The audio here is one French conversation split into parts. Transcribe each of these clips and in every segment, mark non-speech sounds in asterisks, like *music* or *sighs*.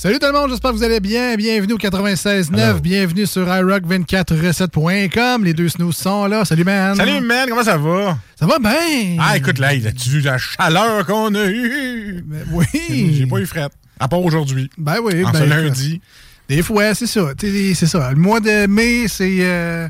Salut tout le monde, j'espère que vous allez bien. Bienvenue au 96.9. Bienvenue sur iRock247.com. Les deux snooze sont là. Salut, man. Salut, man, comment ça va? Ça va bien? Ah, écoute, là, as-tu vu la chaleur qu'on a eue? Ben oui. *laughs* J'ai pas eu fret. À part aujourd'hui. Ben oui. En ben, ce lundi. Des fois, c'est ça. C'est ça. Le mois de mai, c'est. euh,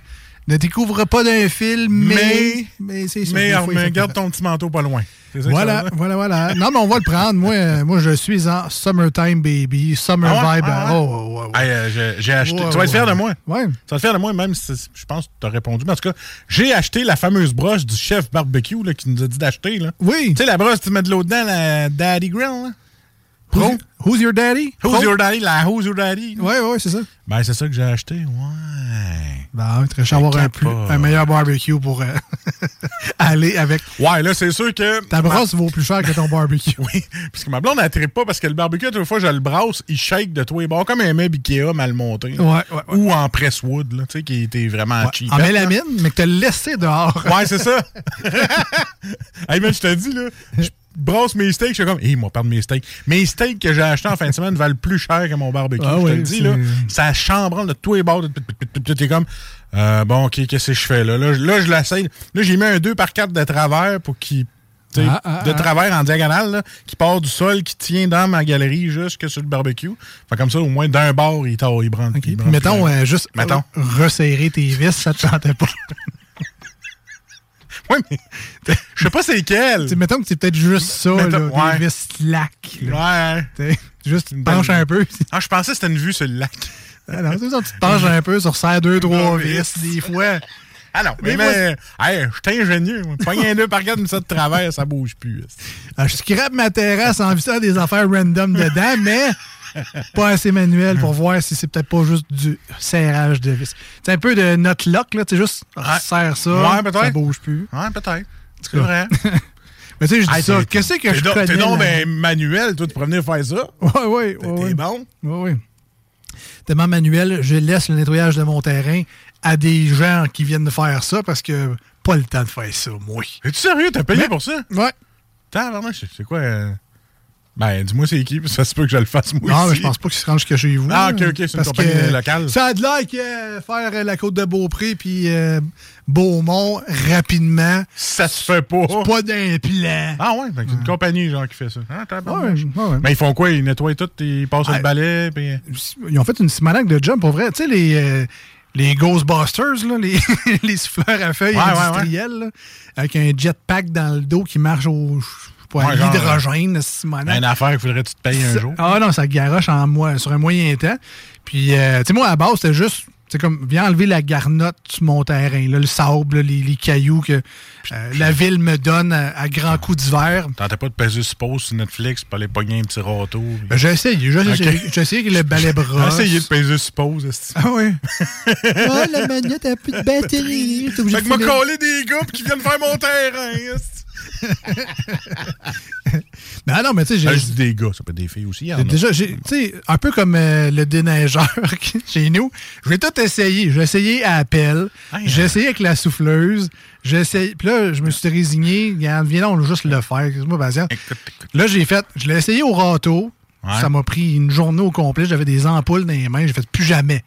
ne découvre pas d'un film, mais. Mais- Mais c'est ça. Mais, fois, garde ton petit manteau pas loin. Voilà, voilà, voilà. Non, mais on va le prendre. Moi, euh, moi je suis en summertime baby, summer Ah ouais? vibe. Ah ouais? Oh, oh, oh, oh. Hey, euh, j'ai- j'ai acheté. Ouais, tu vas fier ouais. de moi. Ouais. Tu vas être fier de moi, même si je pense que tu as répondu. Mais en tout cas, j'ai acheté la fameuse broche du chef barbecue là, qui nous a dit d'acheter. là. Oui. Tu sais, la broche, tu mets de l'eau dedans, la Daddy Grill. Là? Who's, who's your daddy? Who's your daddy? La Who's your daddy? là. Ouais, ouais, c'est ça. Ben, c'est ça que j'ai acheté. Ouais. Ben, très cher avoir un, plus, un meilleur barbecue pour euh, *laughs* aller avec. Ouais, là, c'est sûr que. Ta brosse vaut plus cher que ton barbecue. *laughs* Oui, parce que ma blonde, elle pas parce que le barbecue, toute fois, je le brasse, il shake de tous les bords, comme un meuble Ikea mal monté. Ouais, ouais, ouais. Ou en presswood, là, tu sais, qui était vraiment Ouais, cheap. en mélamine, mais que t'as laissé dehors. Ouais, c'est ça. *laughs* hey, man, je te dis, là, je brasse mes steaks, je suis comme, hé, moi, perdre mes steaks. Mes steaks que j'ai achetés en fin de semaine valent plus cher que mon barbecue. Ah je te le dis, là. Ça chambranle de tous les bords. T'es comme, euh, bon, OK, qu'est-ce que je fais là? Là, je- là, je l'essaye. Là, j'ai mis un 2 par 4 de travers pour qu'il. Ah, ah, de travers en diagonale, là, qui part du sol, qui tient dans ma galerie jusque sur le barbecue. Fait comme ça, au moins d'un bord, il, il branle. Mettons, euh, juste Mettons. resserrer tes vis, ça te chantait pas. *laughs* Ouais, mais *laughs* je sais pas c'est quel. T'sais, mettons que c'est peut-être juste ça, Mettons- là, ouais. des slack. là. Ouais. Juste, Une penches un peu. Ah, je pensais que c'était une vue sur le lac. *laughs* Ah non, c'est ça, tu te penches un peu sur serre deux, trois vis, des fois. Ah non, mais, Des mais hey, je suis ingénieux. Pogne un deux par quatre, mais ça de travers, ça bouge plus. Ah, Je scrape ma terrasse en visant des affaires random dedans, mais *laughs* pas assez manuel pour voir si c'est peut-être pas juste du serrage de vis. C'est un peu de notre lock, là. Tu sais, juste serre ça, Ouais, ça bouge plus. Ouais, peut-être. C'est vrai. *laughs* Mais tu sais, je dis Hey, ça. Qu'est-ce que je connais? T'es donc ben manuel, toi, tu pourrais venir faire ça. Ouais, *laughs* ouais, ouais. T'es ouais. bon. Ouais, ouais. Tellement manuel, je laisse le nettoyage de mon terrain à des gens qui viennent faire ça parce que pas le temps de faire ça, moi. Es-tu sérieux? T'as payé Mais- pour ça? Ouais. C'est c'est quoi? euh? Ben, dis-moi c'est qui, puis ça se peut que je le fasse moi Non, mais aussi. je pense pas qu'ils se rangent que chez vous. Ah, ok, ok, c'est une Parce compagnie que locale. Ça a de l'air que faire la côte de Beaupré puis euh, Beaumont rapidement, Ça se fait pas. c'est pas d'un plan. Ah ouais, que c'est une compagnie genre qui fait ça. Ah, Ouais, ouais. Mais ils font quoi? Ils nettoient tout, ils passent Ah, le balai. Ils ont fait une simonac de job, pour vrai. Tu sais, les, euh, les Ghostbusters, là, les, *laughs* les souffleurs à feuilles Ouais, ouais, industriels, là, avec un jetpack dans le dos qui marche au pour Ouais, l'hydrogène, Simonac. Une affaire qu'il faudrait que tu te payes un jour. Ah non, ça garoche en moi, sur un moyen temps. Puis, euh, tu sais, moi, à la base, c'était juste, c'est comme, viens enlever la garnotte sur mon terrain, là, le sable, là, les, les cailloux que euh, la ville me donne à, à grands coups d'hiver. Tentais pas de peser sur pause sur Netflix pour aller pogner un petit râteau. Ben, j'ai essayé, j'ai essayé, j'ai essayé avec le balai *laughs* brosse. Essayez de peser esti. Ah oui. ah, la manette a plus de batterie. Fait que m'a collé des gars qui viennent faire mon terrain. *laughs* Ben non, mais tu sais, j'ai... Ah, des gars, ça peut être des filles aussi. Déjà, j'ai, tu sais, un peu comme euh, le déneigeur *laughs* chez nous, je vais tout essayer. J'ai essayé à appel, j'ai essayé avec la souffleuse, j'ai essayé, puis là, je me suis résigné. Viens là, on va juste le faire. Excuse-moi, patient. Là, j'ai fait, je l'ai essayé au râteau. Ouais. Ça m'a pris une journée au complet. J'avais des ampoules dans les mains. J'ai fait plus jamais.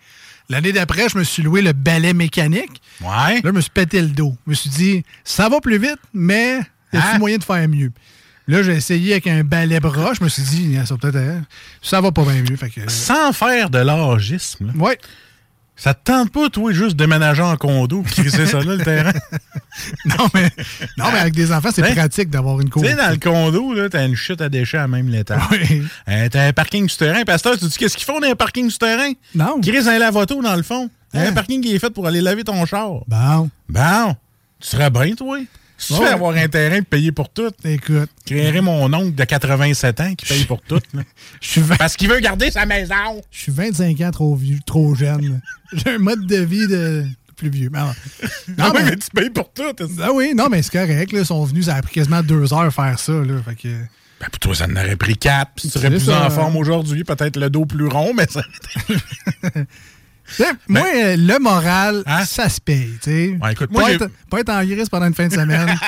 L'année d'après, je me suis loué le balai mécanique. Ouais. Là, je me suis pété le dos. Je me suis dit, ça va plus vite, mais il y a Hein? moyen de faire mieux? Là, j'ai essayé avec un balai bras. Je me suis dit, ça va peut-être. hein, Ça va pas bien mieux. Fait que, Sans faire de l'âgisme, là, ouais. ça te tente pas, toi, juste déménager en condo pis crisser ça là, le terrain? *laughs* Non, mais, non, mais avec des enfants, c'est Hein? pratique d'avoir une cour. Tu sais, dans le condo, là, t'as une chute à déchets à même l'étage. Oui. Euh, t'as un parking souterrain. Pasteur, tu dis qu'est-ce qu'ils font dans un parking souterrain? Non. Ils créent un lave-auto, dans le fond. Hein? un parking qui est fait pour aller laver ton char. Bon, Bon, tu serais bien, toi. Si tu Ouais. veux avoir un terrain et payer pour tout, écoute, créerais mon oncle de 87 ans qui paye pour tout. là. *laughs* je suis Parce qu'il veut garder sa maison. je suis 25 ans trop vieux, trop jeune. *laughs* J'ai un mode de vie de plus vieux. Mais, *laughs* Non, non, mais, mais- tu payes pour tout. Ah oui, non, mais c'est correct. Là, ils sont venus, ça a pris quasiment deux heures faire ça. Là, fait que, Ben, pour toi, ça en aurait pris quatre. puis tu serais plus ça. en forme aujourd'hui. Peut-être le dos plus rond, mais ça... Sais, moi, euh, le moral, Hein? ça se paye. tu sais. Ouais, écoute, moi, pas, être, pas être en grise pendant une fin de semaine. *laughs*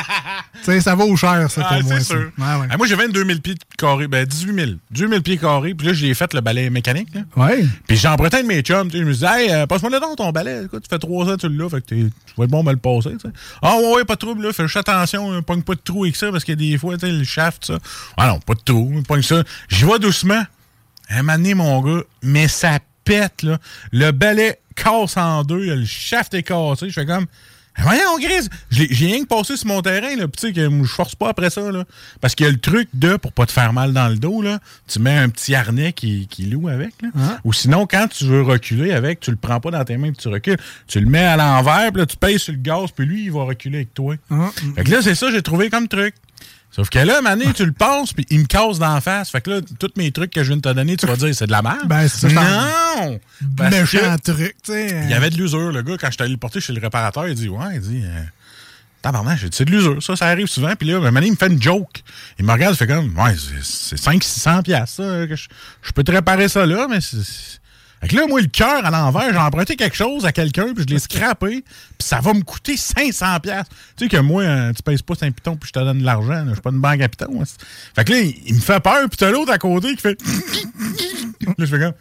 Ça vaut cher, ça, Ah, pour moi. sûr. Ouais. Ah, moi, j'ai 22 000 pieds carrés. Ben, 18 000. 18 000 pieds carrés. Puis là, j'ai fait le balai mécanique. Là. Ouais. Puis j'ai emprunté un de mes chums. Je me disais, hey, euh, passe-moi le don ton balai. Écoute, tu fais trois ans, tu l'as. Fait que tu vas être bon à me le passer. Ah, ouais, ouais, pas de trouble. Là. Fais juste attention. là, Pogne pas de trou avec ça parce a des fois, tu sais, le shaft, ça. Ah non, pas de trou. Pogne ça. J'y vais doucement. Un moment donné, mon gars, mais ça pète, là. Le balai casse en deux. Le shaft est cassé. Je fais comme. Ah, Voyons, Grise, j'ai rien que passé sur mon terrain, là. Tu sais, que je force pas après ça, là. Parce qu'il y a le truc de, pour pas te faire mal dans le dos, là, tu mets un petit harnais qui, qui loue avec, là. Ah. Ou sinon, quand tu veux reculer avec, tu le prends pas dans tes mains puis tu recules. Tu le mets à l'envers, puis là, tu payes sur le gaz, puis lui, il va reculer avec toi. Ah, Fait que là, c'est ça, j'ai trouvé comme truc. Sauf que là, Mané, tu le passes, puis il me casse d'en face. Fait que là, tous mes trucs que je viens de te donner, tu vas dire, c'est de la merde. Ben, c'est Non! Méchant truc, tu sais. il y avait de l'usure, le gars, quand je suis allé le porter chez le réparateur, il dit Ouais, il dit euh, Tabarnak, j'ai dit, c'est de l'usure, ça, ça arrive souvent. Puis là, moment donné, il me fait une joke. Il me regarde, il fait comme Ouais, c'est- c'est 500-600 piastres, ça, que je, je peux te réparer ça là, mais c'est. Fait que là, moi, le cœur à l'envers, j'ai emprunté quelque chose à quelqu'un, puis je l'ai scrappé, puis ça va me coûter 500 piastres. Tu sais que moi, euh, tu pèses pas un piton, puis je te donne de l'argent. Je suis pas une banque à hein. Fait que là, il, il me fait peur, puis t'as l'autre à côté qui fait... *laughs* là, je fais comme...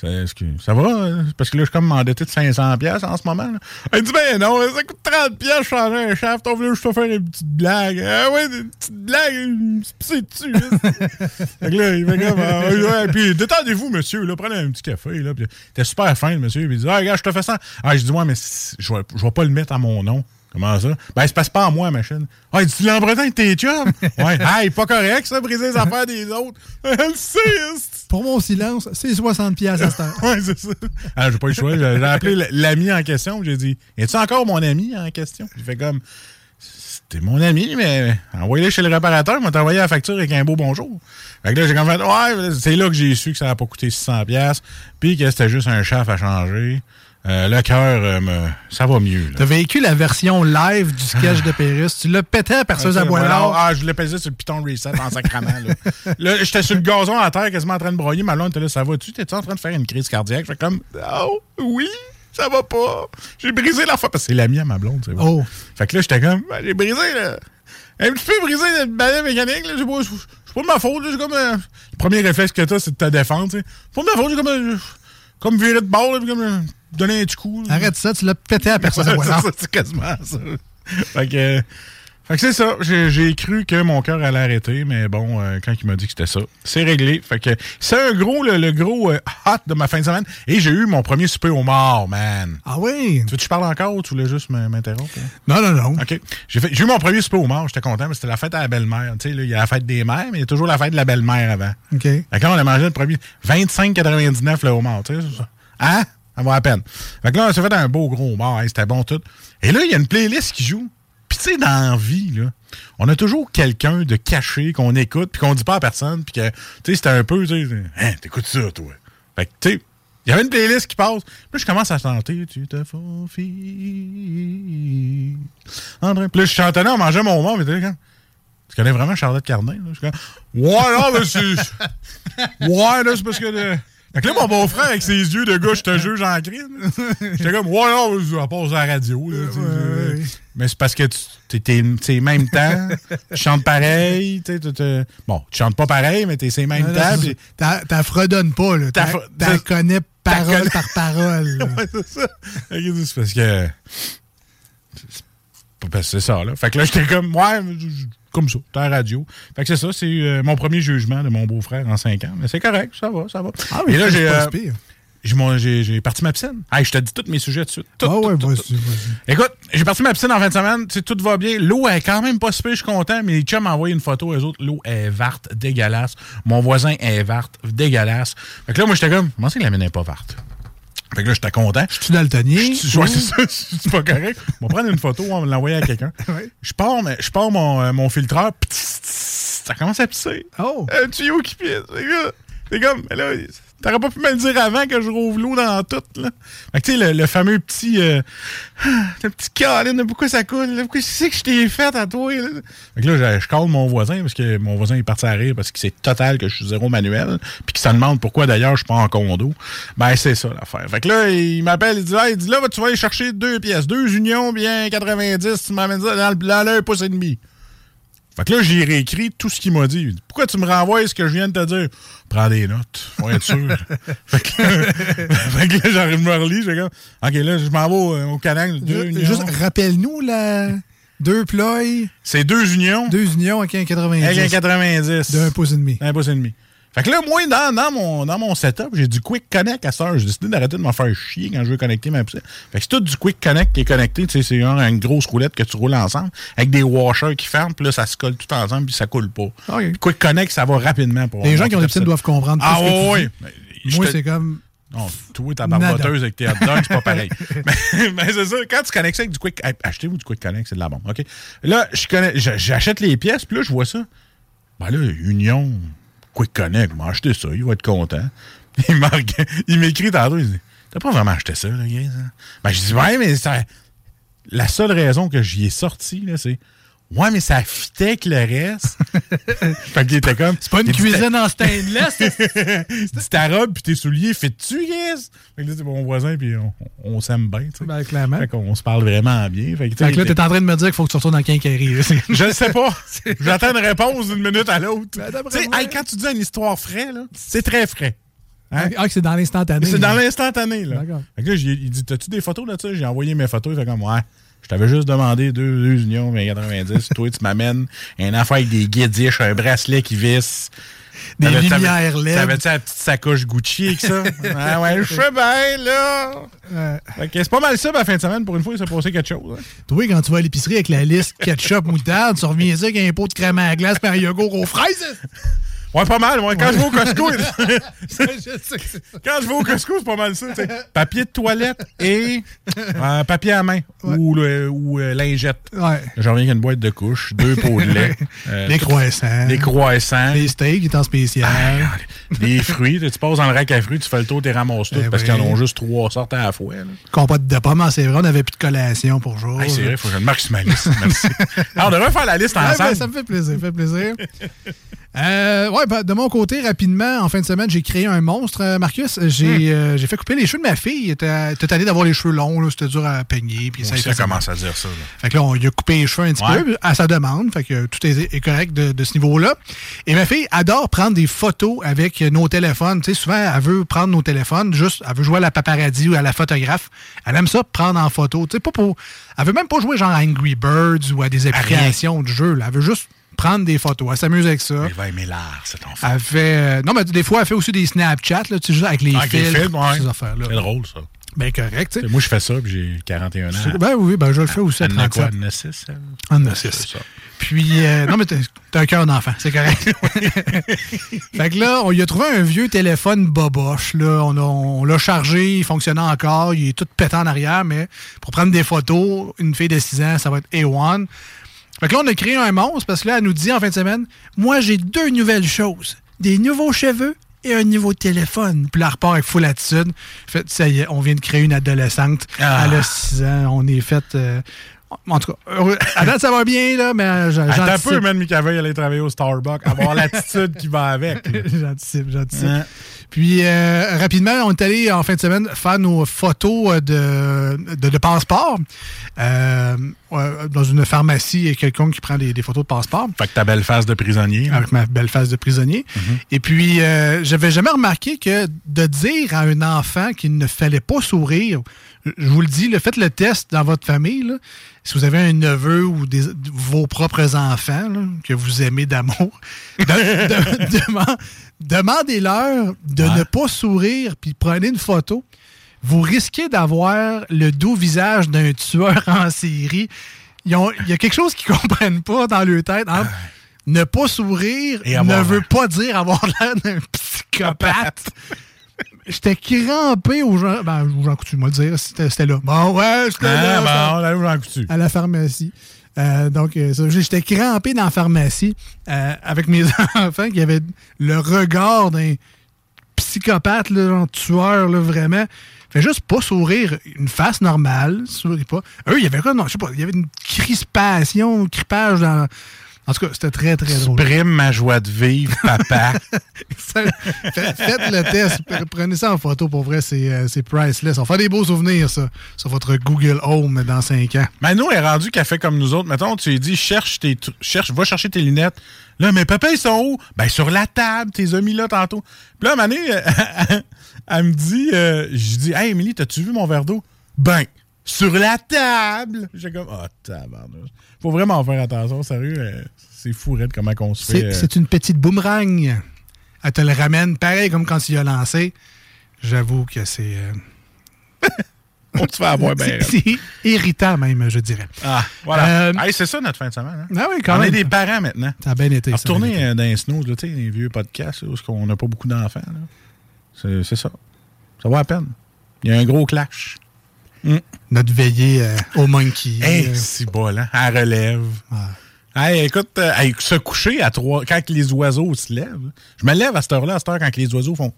Ça, est-ce que- ça va? euh, Parce que là, je suis comme endetté de 500$ piastres en ce moment. Là. Elle dit, ben non, ça coûte 30$, piastres, changer un shaft. On veut juste te faire une petite blague. Ah ouais, une petite blague, petite dessus. *laughs* fait que là, il fait comme, ah, ouais, puis détendez-vous, monsieur, là, prenez un petit café. Là, puis, était super fin, le monsieur. Puis il dit, ah, regarde, je te fais ça. Ah, je dis, ouais, mais c'est- je vais, je vais pas le mettre à mon nom. Comment ça? Ben, il se passe pas à moi, machine. Ah, tu l'empruntes avec tes chums? *laughs* ouais. Est pas correct, ça, briser les affaires des autres. *laughs* Elle. Pour mon silence, c'est 60 pièces à cette heure. *laughs* Ouais, c'est ça. Ah, j'ai pas eu le choix. J'ai j'ai appelé l'ami en question. J'ai dit Es-tu encore mon ami en question? Il fait comme C'était mon ami, mais envoyez-le chez le réparateur. Il m'a envoyé la facture avec un beau bonjour. Fait que là, j'ai comme fait Ouais, c'est là que j'ai su que ça n'a pas coûté 600$. Puis que c'était juste un chef à changer. Euh, le cœur, euh, ça va mieux. là. T'as vécu la version live du sketch de Pérus. Tu l'as pété à la perceuse à boilard. Ah, je l'ai pesé sur le piton reset en sacrament. Là, *laughs* Là, j'étais sur le gazon à terre, quasiment en train de broyer. Ma blonde était là, ça va-tu? T'es-tu en train de faire une crise cardiaque? Je fais comme, oh, oui, ça va pas. J'ai brisé la fois. Parce que c'est l'ami à ma blonde, c'est vrai. Oh. Fait que là, j'étais comme, ben, j'ai brisé, là. Un petit peu brisé le balai mécanique, là. C'est pas, de ma faute, là. Comme, euh, le premier réflexe que t'as, c'est de te défendre, tu sais. C'est pas de ma faute, j'ai comme, comme viré de bord, là, puis comme, euh, donner un petit coup. Arrête ça, tu l'as pété à à *laughs* Ouais, c'est quasiment ça. Fait que. Fait que c'est ça. J'ai cru que mon cœur allait arrêter, mais bon, euh, quand il m'a dit que c'était ça, c'est réglé. Fait que c'est un gros, le, le gros euh, hot de ma fin de semaine. Et j'ai eu mon premier souper au mort, man. Ah oui? Tu veux que je parle encore ou tu voulais juste m'interrompre? hein? Non, non, non. OK. J'ai eu mon premier souper au mort, j'étais content, mais c'était la fête à la belle-mère. Tu sais, il y a la fête des mères, mais il y a toujours la fête de la belle-mère avant. OK. Fait que là, on a mangé le premier 25,99 le homard, tu sais, c'est ça. Hein? Ça vaut la peine. Fait que là, on s'est fait un beau gros homard, hein, c'était bon tout. Et là, il y a une playlist qui joue. Tu sais, dans la vie, là, on a toujours quelqu'un de caché qu'on écoute, puis qu'on dit pas à personne, puis que, tu sais, c'était un peu, tu sais, hein, t'écoutes ça, toi. Fait que, tu sais, il y avait une playlist qui passe. Puis là, je commence à chanter. Tu te fais André. Puis là, je chantais là, on mangeait mon homard, mais là, quand- tu connais vraiment Charlotte Cardin? Là? Je suis comme, ouais, non, mais c'est. Ouais, là, c'est parce que. Que là, mon beau-frère, avec ses yeux de gars, je te juge en crime. *laughs* J'étais comme, ouais, à passe à la radio. là, ouais. Mais c'est parce que tu t'es, même temps, tu chantes pareil. Bon, tu chantes pas pareil, mais t'es ces mêmes temps. T'as t'as fredonnes pas, là. C'est- connais parole par parole. *laughs* ouais, c'est ça. C'est parce que. c'est- ça, là. Fait que là, j'étais comme, ouais, comme ça, à la radio. Fait que c'est ça, c'est euh, mon premier jugement de mon beau-frère en 5 ans. Mais c'est correct, ça va, ça va. Ah, mais Et là, j'ai. euh, j'ai, j'ai, parti ma piscine. Hey, je te dis tous mes sujets dessus. Tout, Ah ouais, vas-y. Écoute, j'ai parti ma piscine en fin de semaine, tu sais, tout va bien. L'eau est quand même pas super, je suis content, mais les chums m'ont envoyé une photo, eux autres, l'eau est verte, dégueulasse. Mon voisin est verte, dégueulasse. Fait que là, moi, j'étais comme, comment c'est que la mienne est pas verte? Fait que là, j'étais content. Tu daltonien? Je- ouais, c'est ça, *laughs* c'est pas correct. On va prendre une photo, on va l'envoyer à quelqu'un. *laughs* Ouais. Je pars, mais- je pars mon, euh, mon filtreur, ça commence à pisser. Oh! Un tuyau qui pisse. C'est comme, mais là, t'aurais pas pu me le dire avant que je rouvre l'eau dans tout, là. Fait que tu sais, le, fameux petit, euh, *sighs* le petit câlin, pourquoi ça coule, là? pourquoi c'est que je t'ai fait à toi, là? Fait que là, je, je mon voisin, parce que mon voisin est parti à rire, parce que c'est total que je suis zéro manuel, puis qu'il se demande pourquoi d'ailleurs je suis pas en condo. Ben, c'est ça l'affaire. Fait que là, il m'appelle, il dit, ah, il dit, là, tu vas aller chercher deux pièces, deux unions, bien 90, tu m'amènes ça dans, le- dans pouce et demi. Fait que là, j'ai réécrit tout ce qu'il m'a dit. Pourquoi tu me renvoies ce que je viens de te dire? Prends des notes, pour être sûr. *laughs* fait, que, *laughs* fait que là, j'arrive me relis, j'ai comme, OK, là, je m'en vais au, au canal. Deux. Juste rappelle-nous, la deux ploys, C'est deux unions deux unions avec un 90. avec un 90. D'un pouce et demi. Un pouce et demi. Fait que là, moi, dans, dans, mon, dans mon setup, j'ai du Quick Connect à ça. J'ai décidé d'arrêter de me faire chier quand je veux connecter ma piscine. Fait que c'est tout du Quick Connect qui est connecté. Tu sais, c'est genre une grosse roulette que tu roules ensemble avec des washers qui ferment, puis là, ça se colle tout ensemble, puis ça coule pas. Puis Quick Connect, ça va rapidement. Pour Les gens qui ont des piscines piscine. doivent comprendre. Ah tout ce que tu oui, dis. Moi, c'est comme. non, toi, ta barboteuse avec tes hot dogs, c'est pas pareil. *laughs* mais mais c'est ça, quand tu connectes ça avec du Quick... Achetez-vous du Quick Connect, c'est de la bombe, OK? Là, je connais, je- j'achète les pièces, puis là, je vois ça. Ben là, Union, Quick Connect, m'a acheté ça, il va être content. *laughs* Il m'écrit tantôt, il dit, t'as pas vraiment acheté ça, là, gars? hein? Ben, je dis, ouais, mais. La seule raison que j'y ai sorti, c'est... Ouais, mais ça fitait avec le reste. *laughs* fait qu'il était comme... C'est pas une cuisine en stainless. *laughs* c'est ta robe puis tes souliers, fais-tu, yes? Fait que là, c'est mon voisin, puis on, on s'aime bien, tu sais. ben, clairement. Fait qu'on se parle vraiment bien. Fait que, Fait là, t'es en train de me dire qu'il faut que tu retournes dans Quincaillerie. Je ne sais pas. *laughs* J'attends une réponse d'une minute à l'autre. Ben, quand tu dis une histoire frais, là, c'est très frais. Hein? Ah, que c'est dans l'instantané. C'est dans l'instantané, là. D'accord. Fait que là, il dit, t'as-tu des photos de ça? J'ai envoyé mes photos. Il fait comme, ouais. Je t'avais juste demandé deux, deux unions, mais 90. Toi, tu m'amènes un affaire avec des guidiches, un bracelet qui visse. Des t'avais- lumières LED. T'avais-tu la petite sacoche Gucci avec ça? *laughs* ah ouais, je sais bien, là. Ouais. C'est pas mal ça, ma fin de semaine. Pour une fois, il s'est passé quelque chose. hein. Toi, quand tu vas à l'épicerie avec la liste ketchup, moutarde, tu reviens dire qu'il y a un pot de crème à la glace un yogourt aux fraises. Ouais, pas mal. Ouais. Quand je vais au Costco, *laughs* quand je vais au Costco, c'est pas mal ça. Papier de toilette et euh, papier à main ou, le- ou euh, lingette. Ouais. Je reviens avec une boîte de couches, deux pots de lait, *laughs* euh, Les croissants. des croissants, Les steaks, en spécial. des fruits. Tu passes dans le rack à fruits, tu fais le tour, tu ramasses tout Eh parce oui. qu'ils en ont juste trois sortes à la fois. là. Compote de pommes, ah, c'est vrai, on n'avait plus de collation pour jour. Hey, c'est vrai, il faut que je le marque sur ma liste. Merci. *laughs* Ah, on devrait faire la liste Ouais, ensemble. ben, ça me fait plaisir, ça me fait plaisir. Euh, ouais, ben, de mon côté, rapidement, en fin de semaine, j'ai créé un monstre, euh, Marcus. J'ai euh, j'ai fait couper les cheveux de ma fille. Elle était allée d'avoir les cheveux longs, c'était dur à peigner. Puis ça, commence à dire ça. là. Fait que là, on lui a coupé les cheveux un petit Ouais. peu à sa demande. Fait que tout est, est correct de, de ce niveau-là. Et ma fille adore prendre des photos avec nos téléphones. Tu sais, souvent, elle veut prendre nos téléphones, juste, elle veut jouer à la paparazzi ou à la photographe. Elle aime ça, prendre en photo. Tu sais, pas pour. Elle veut même pas jouer genre à Angry Birds ou à des applications de jeu. là. Elle veut juste prendre des photos. Elle s'amuse avec ça. Il va aimer l'art, cet enfant. Elle fait. euh, non, mais des fois, elle fait aussi des Snapchats, là, tu sais, juste avec les Avec les filtres, films, ouais. ces affaires-là. C'est drôle, ça? Ben correct, tu sais. Moi, je fais ça, puis j'ai 41 ans. Ben oui, ben je le fais aussi à Elle en a quoi? 37. Elle en a six, elle? En a C'est six. ça. Puis, euh, non, mais t'as un cœur d'enfant, c'est correct. *laughs* *laughs* fait que là, on lui a trouvé un vieux téléphone boboche. Là. On, on l'a chargé, il fonctionnait encore, il est tout pété en arrière, mais pour prendre des photos, une fille de 6 ans, ça va être A1. Fait que là, on a créé un monstre parce que là, elle nous dit en fin de semaine Moi, j'ai deux nouvelles choses des nouveaux cheveux et un nouveau téléphone. Puis là, repart avec full attitude. Fait, ça y est, on vient de créer une adolescente. Ah. Elle a 6 ans. On est fait. euh, en tout cas, heureux. à date, ça va bien, là, mais j'en- Attends un j'anticipe. peu, man, Micavel, aller travailler au Starbucks, avoir l'attitude qui va avec. *laughs* J'anticipe, j'anticipe. Hein? Puis, euh, rapidement, on est allé en fin de semaine faire nos photos euh, de, de, de passeport. Euh, dans une pharmacie, il y a quelqu'un qui prend des, des photos de passeport. Fait que ta belle face de prisonnier. Avec ma belle face de prisonnier. Et puis, euh, j'avais jamais remarqué que de dire à un enfant qu'il ne fallait pas sourire, je vous le dis, le faites le test dans votre famille. là. si vous avez un neveu ou des, vos propres enfants là, que vous aimez d'amour, *laughs* de- de- deman- demandez-leur de Ouais. ne pas sourire puis prenez une photo. Vous risquez d'avoir le doux visage d'un tueur en série. Il y a quelque chose qu'ils comprennent pas dans leur tête. entre ne pas sourire Et ne veut pas dire avoir l'air d'un *laughs* psychopathe. *laughs* J'étais crampé aux gens. Ben, aux gens coutus, moi le dire, c'était là. Bon, ouais, c'était là. Ah, bon, là j'en coutu. À la pharmacie. Euh, donc, euh, j'étais crampé dans la pharmacie euh, avec mes *laughs* enfants qui avaient le regard d'un psychopathe, là, genre tueur, là, vraiment. Fait juste pas sourire, une face normale, souris pas. Eux, il y avait quoi? Non, je sais pas, il y avait une crispation, un cripage dans. En tout cas, c'était très, très drôle. Brime ma joie de vivre, papa. *laughs* Fait- Faites le test. Pre- Prenez ça en photo. Pour vrai, c'est euh, priceless. On faire des beaux souvenirs, ça, sur votre Google Home dans 5 ans. Mano est rendu qu'elle fait comme nous autres. Mettons, tu lui dis, cherche tes, cherche, va chercher tes lunettes. Là, mais papa, ils sont où? Ben, sur la table, t'es as mis là tantôt. Puis là, Mané, *laughs* elle, elle me dit, euh, je dis, hey, Émilie, t'as-tu vu mon verre d'eau? Ben, sur la table! J'ai comme, oh, tabarnouche. Faut vraiment faire attention, sérieux. euh, c'est fou, raide, comment qu'on se fait. C'est euh. c'est une petite boomerang. Elle te le ramène pareil comme quand tu l'as lancé. J'avoue que c'est. euh, *laughs* on te fait avoir bien. *laughs* c'est- irritant, même, je dirais. Ah, voilà. Euh, Hey, c'est ça notre fin de semaine. Hein? Ah oui, quand on même. est des parents maintenant. Ça a bien été. Retourner euh, dans les snows, tu sais, les vieux podcasts, où qu'on n'a pas beaucoup d'enfants. C'est c'est ça. Ça vaut la peine. Il y a un gros clash. Notre veillée euh, au monkey. Hey, euh, c'est bol, hein? Elle relève. Hey, écoute, euh, hey, se coucher à trois, quand les oiseaux se lèvent. là. Je me lève à cette heure-là, à cette heure, quand les oiseaux font.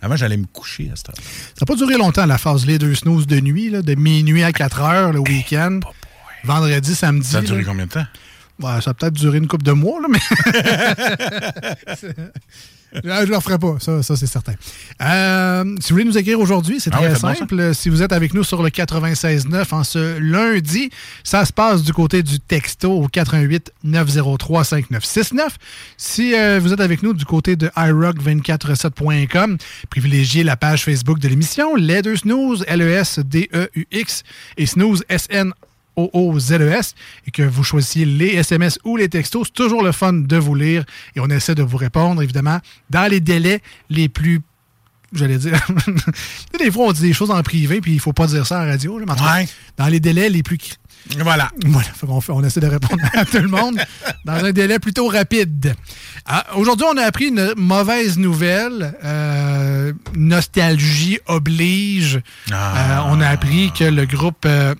Avant, j'allais me coucher à cette heure. Ça n'a pas duré longtemps, la phase les deux snooze de nuit, là, de minuit à 4 heures le week-end. Vendredi, samedi. Ça a duré là. combien de temps? Ouais, ça a peut-être duré une couple de mois, là, mais. *laughs* *laughs* *laughs* Je ne le referai pas, ça, ça c'est certain. Euh, si vous voulez nous écrire aujourd'hui, c'est Ah très oui, simple. Si vous êtes avec nous sur le 96.9 en ce lundi, ça se passe du côté du texto au 88 903 5969. Si euh, vous êtes avec nous du côté de iRock247.com, privilégiez la page Facebook de l'émission, Les Deux Snooze, L-E-S-D-E-U-X et Snooze, S-N OOZES et que vous choisissiez les SMS ou les textos, c'est toujours le fun de vous lire et on essaie de vous répondre, évidemment, dans les délais les plus. J'allais dire. *laughs* Des fois, on dit des choses en privé, puis il faut pas dire ça en radio. là, mais en tout cas, Ouais. Dans les délais les plus. Voilà. Voilà, qu'on fait- on essaie de répondre à tout le monde dans un délai plutôt rapide. Ah, Aujourd'hui, on a appris une mauvaise nouvelle. Euh, nostalgie oblige. Ah. Euh, on a appris que le groupe euh,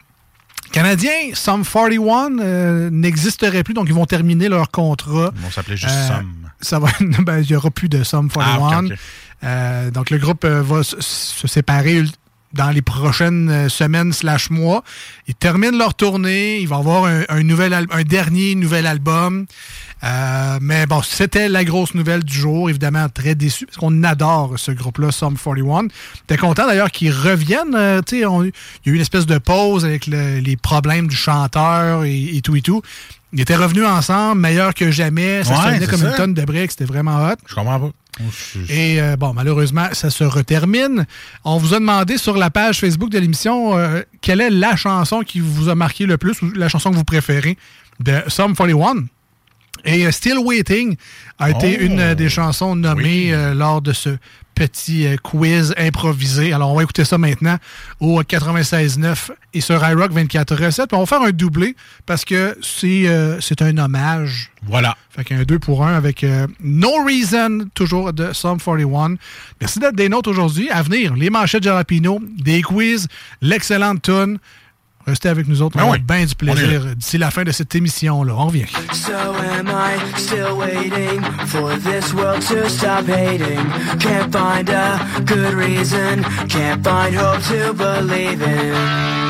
canadien Sum 41 euh, n'existerait plus, donc ils vont terminer leur contrat. Ils vont s'appeler juste Euh, Somme. Ça va, *laughs* ben, il n'y aura plus de Sum 41. Ah, ok, ok. Euh, donc le groupe euh, va se, se séparer dans les prochaines euh, semaines slash mois. Ils terminent leur tournée. Il va y avoir un, nouvel un dernier nouvel album. Euh, mais bon, c'était la grosse nouvelle du jour. Évidemment, très déçu parce qu'on adore ce groupe-là, Sum 41. T'es content d'ailleurs qu'ils reviennent. euh, il y a eu une espèce de pause avec le- les problèmes du chanteur et tout et tout. Ils étaient revenus ensemble, meilleurs que jamais. Ça Ouais, sonnait c'est comme ça. une tonne de briques. C'était vraiment hot. Je comprends pas. Et euh, bon, malheureusement, ça se retermine. On vous a demandé sur la page Facebook de l'émission euh, quelle est la chanson qui vous a marqué le plus ou la chanson que vous préférez de Sum 41. Et euh, Still Waiting a été Oh. une euh, des chansons nommées euh, lors de ce petit quiz improvisé. Alors, on va écouter ça maintenant au 96.9 et sur iRock 24 recettes. Puis on va faire un doublé parce que c'est euh, un hommage. Voilà. Fait qu'un 2 pour 1 avec euh, No Reason, toujours de Sum 41. Merci d'être des nôtres aujourd'hui. À venir, les manchettes Jalapino, des quiz, l'excellente tune. Restez avec nous autres. Ben on a oui. bien du plaisir d'ici la fin de cette émission-là. On revient. So am I still waiting for this world to stop hating? Can't find a good reason, can't find hope to believe in.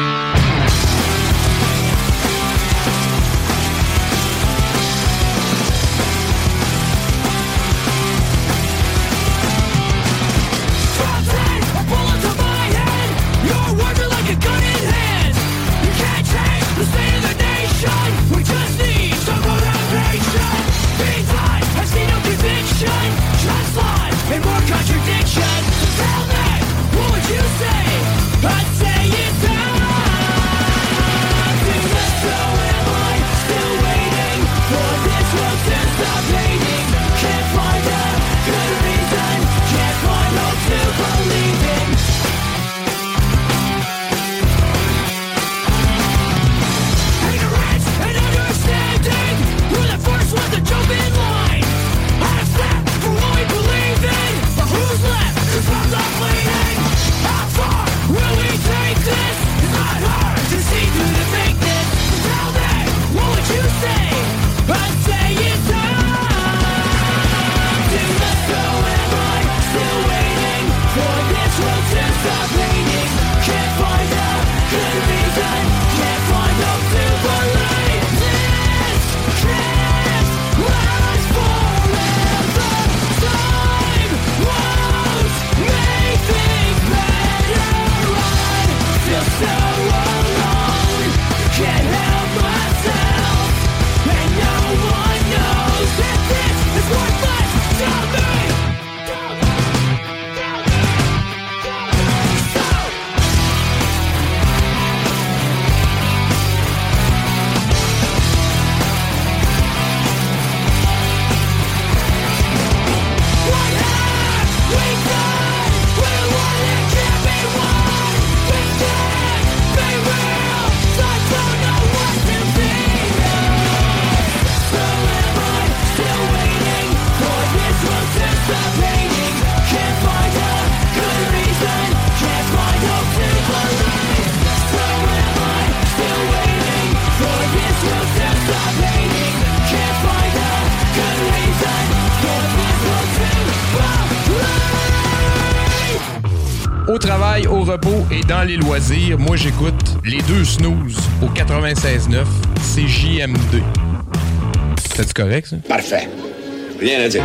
Dans les loisirs, moi j'écoute les deux snooze au 96.9, c'est JMD. C'est correct ça? Parfait. Rien à dire.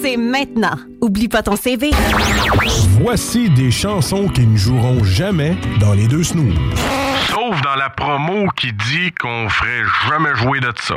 C'est maintenant. Oublie pas ton CV. Voici des chansons qui ne joueront jamais dans les deux snooze. Sauf dans la promo qui dit qu'on ferait jamais jouer de ça.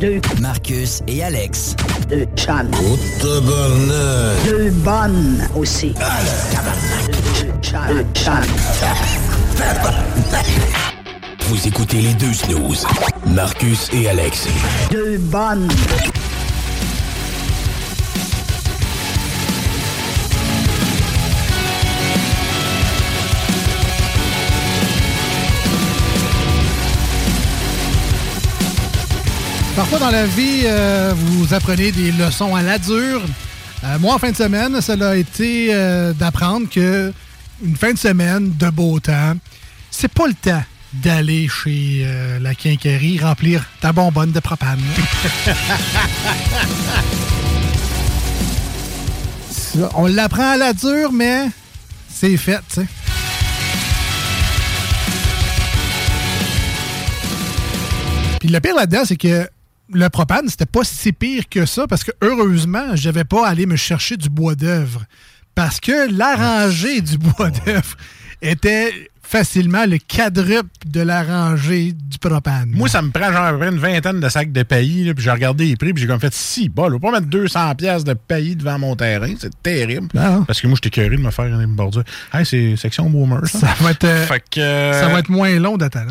Deux. Marcus et Alex. Deux chums. Deux bonnes. Deux bonnes aussi. Ah, Deux chums. Vous écoutez les deux snooze. Marcus et Alex. Deux bonnes. Parfois dans la vie, euh, vous apprenez des leçons à la dure. Euh, moi, en fin de semaine, ça a été euh, d'apprendre que une fin de semaine de beau temps, c'est pas le temps d'aller chez la quincaillerie remplir ta bonbonne de propane. On l'apprend à la dure, mais c'est fait, tu sais. Puis le pire là-dedans, c'est que le propane, c'était pas si pire que ça parce que heureusement, je n'avais pas à aller me chercher du bois d'œuvre. Parce que la rangée du bois d'œuvre était facilement le quadruple de la rangée du propane. Moi, ça me prend genre à peu près une vingtaine de sacs de paillis, là, puis j'ai regardé les prix, puis j'ai comme fait si, bon, je vais pas mettre 200 pièces de paillis devant mon terrain, c'est terrible. Non. Parce que moi, j'étais curieux de me faire une bordure. Hey, c'est section boomer, ça. Ça va être, euh, Fait que, euh, ça va être moins long d'attendre.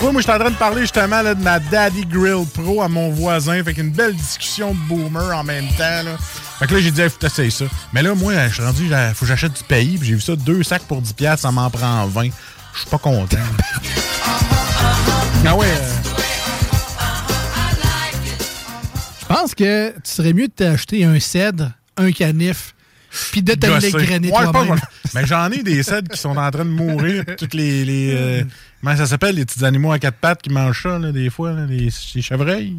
Ouais, moi, je suis en train de parler justement de ma Daddy Grill Pro à mon voisin. Fait qu'une belle discussion de boomer en même temps. Fait que là, j'ai dit, il faut essayer ça. Mais là, moi, je suis rendu, faut que j'achète du pays. J'ai vu ça, deux sacs pour 10$, piastres, ça m'en prend 20. Je suis pas content. ah ouais. euh, Je pense que tu serais mieux de t'acheter un cèdre, un canif, puis de te l'égrener toi-même. Mais j'en ai des cèdres qui sont en train de mourir. Toutes les. les euh, comment ça s'appelle, les petits animaux à quatre pattes qui mangent ça, là, des fois, là, les, les chevreuils?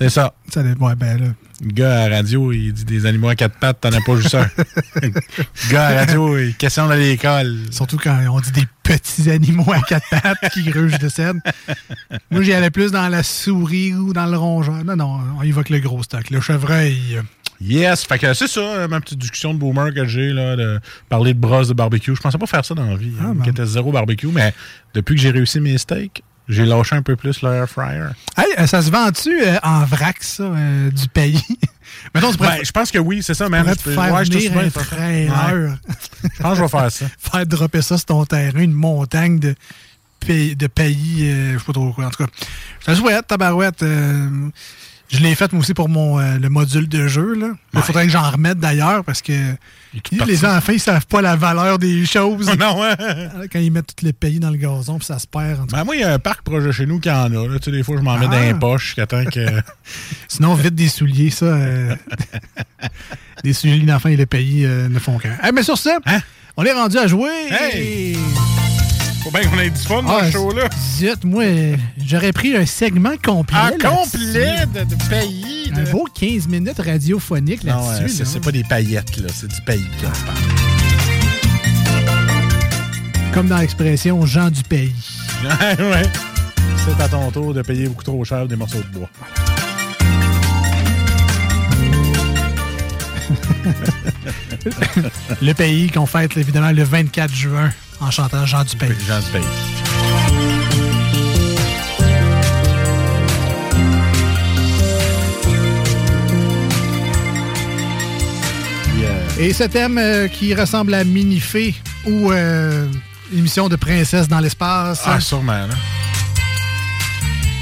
C'est ça. Ça ouais, ben là. Le gars à la radio, il dit des animaux à quatre pattes, t'en as pas juste un. *laughs* Le gars à la radio, il questionne à l'école. Surtout quand on dit des petits animaux à quatre pattes qui grugent de scène. Moi, j'y allais plus dans la souris ou dans le rongeur. Non, non, on évoque le gros stock. Le chevreuil. Yes, fait que c'est ça, euh, ma petite discussion de boomer que j'ai, là, de parler de brosse de barbecue. Je pensais pas faire ça dans la vie, hein, qui était zéro barbecue, mais depuis que j'ai réussi mes steaks, j'ai lâché un peu plus l'air fryer. Hey, euh, ça se vend-tu euh, en vrac, ça, euh, du pays? *laughs* Mettons, Ben, je pense que oui, c'est ça, pourrais Je peux- faire ouais, venir un trailer. Je pense que je vais faire ça. *laughs* faire dropper ça sur ton terrain, une montagne de pays, de pays euh, je sais pas trop quoi. En tout cas, je te souhaite, tabarouette. Je l'ai fait, moi aussi, pour mon, euh, le module de jeu. là. Il faudrait que j'en remette d'ailleurs parce que les enfants, ils savent pas la valeur des choses. *laughs* non, ouais. Quand ils mettent tous les pays dans le gazon, puis ça se perd. en tout cas. Ben, moi, il y a un parc proche de chez nous qui en a. Là. Tu sais, des fois, je m'en mets Ah. dans les poches jusqu'à temps que. *laughs* Sinon, vite des souliers, ça. euh, *laughs* des souliers d'enfants et les pays euh, ne font qu'un. Eh, mais sur ça, on est rendu à jouer. Hein? Hey! Faut bien qu'on ait du fun dans Ah, ce show-là. zut, moi, j'aurais pris un segment complet. Un là-dessus. complet de, de pays. Un de- beau 15 minutes radiophonique Non, là-dessus. ouais, c'est là. c'est pas des paillettes, là. C'est du pays. là. Comme dans l'expression Jean du pays. *laughs* Ouais, ouais. C'est à ton tour de payer beaucoup trop cher des morceaux de bois. *laughs* le pays qu'on fête évidemment le 24 juin en chantant Jean du pays. Jean du pays. Et ce thème euh, qui ressemble à Minifée ou euh, émission de princesse dans l'espace. Ah, sûrement, là.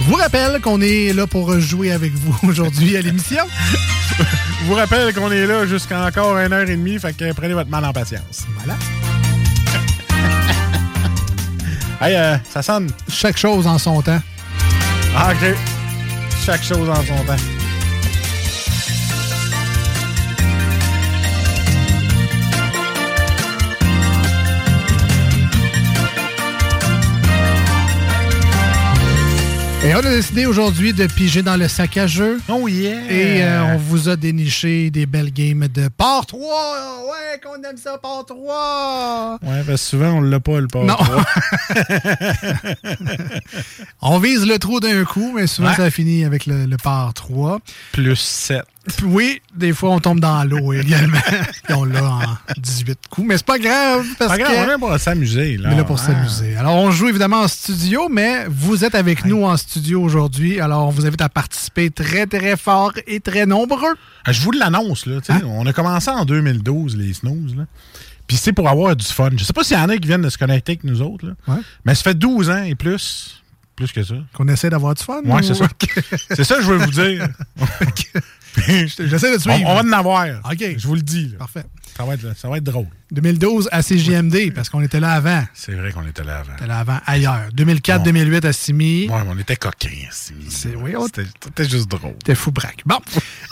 vous rappelle qu'on est là pour jouer avec vous *laughs* aujourd'hui à l'émission. Je vous rappelle qu'on est là jusqu'à encore une heure et demie, fait que prenez votre mal en patience. Voilà. Hey, euh, ça sonne. Chaque chose en son temps. Ah, OK. Chaque chose en son temps. Et on a décidé aujourd'hui de piger dans le sac à jeu. Oh yeah! Et euh, on vous a déniché des belles games de part 3. Ouais, qu'on aime ça, part 3. Ouais, parce que souvent, on l'a pas, le port. Non. *laughs* on vise le trou d'un coup, mais souvent Ouais. ça finit avec le, le part 3. Plus 7. Oui, des fois, on tombe dans l'eau également. *laughs* Puis on l'a en 18 coups. Mais c'est pas grave. Parce Pas grave, que... on est là pour s'amuser. là. On est là pour Ah. s'amuser. Alors, on joue évidemment en studio, mais vous êtes avec nous en studio aujourd'hui. Alors, on vous invite à participer très, très fort et très nombreux. Ah, Je vous l'annonce, là. sais, On a commencé en 2012, les snooze, là. Puis c'est pour avoir du fun. Je sais pas s'il y en a qui viennent de se connecter avec nous autres, là. Ouais. Mais ça fait 12 ans et plus. Plus que ça. Qu'on essaie d'avoir du fun. Ouais, ou- c'est ça. *laughs* C'est ça que je veux vous dire. *laughs* *laughs* J'essaie de suivre. On, on va en avoir. OK. Je vous le dis. là. Parfait. Ça va, être, ça va être drôle. 2012 à CJMD, parce qu'on était là avant. C'est vrai qu'on était là avant. On était là avant ailleurs. 2004-2008 à Simi. Ouais, mais on était coquins, Simi. Oui, on C'était c'était juste drôle. T'es fou braque. Bon.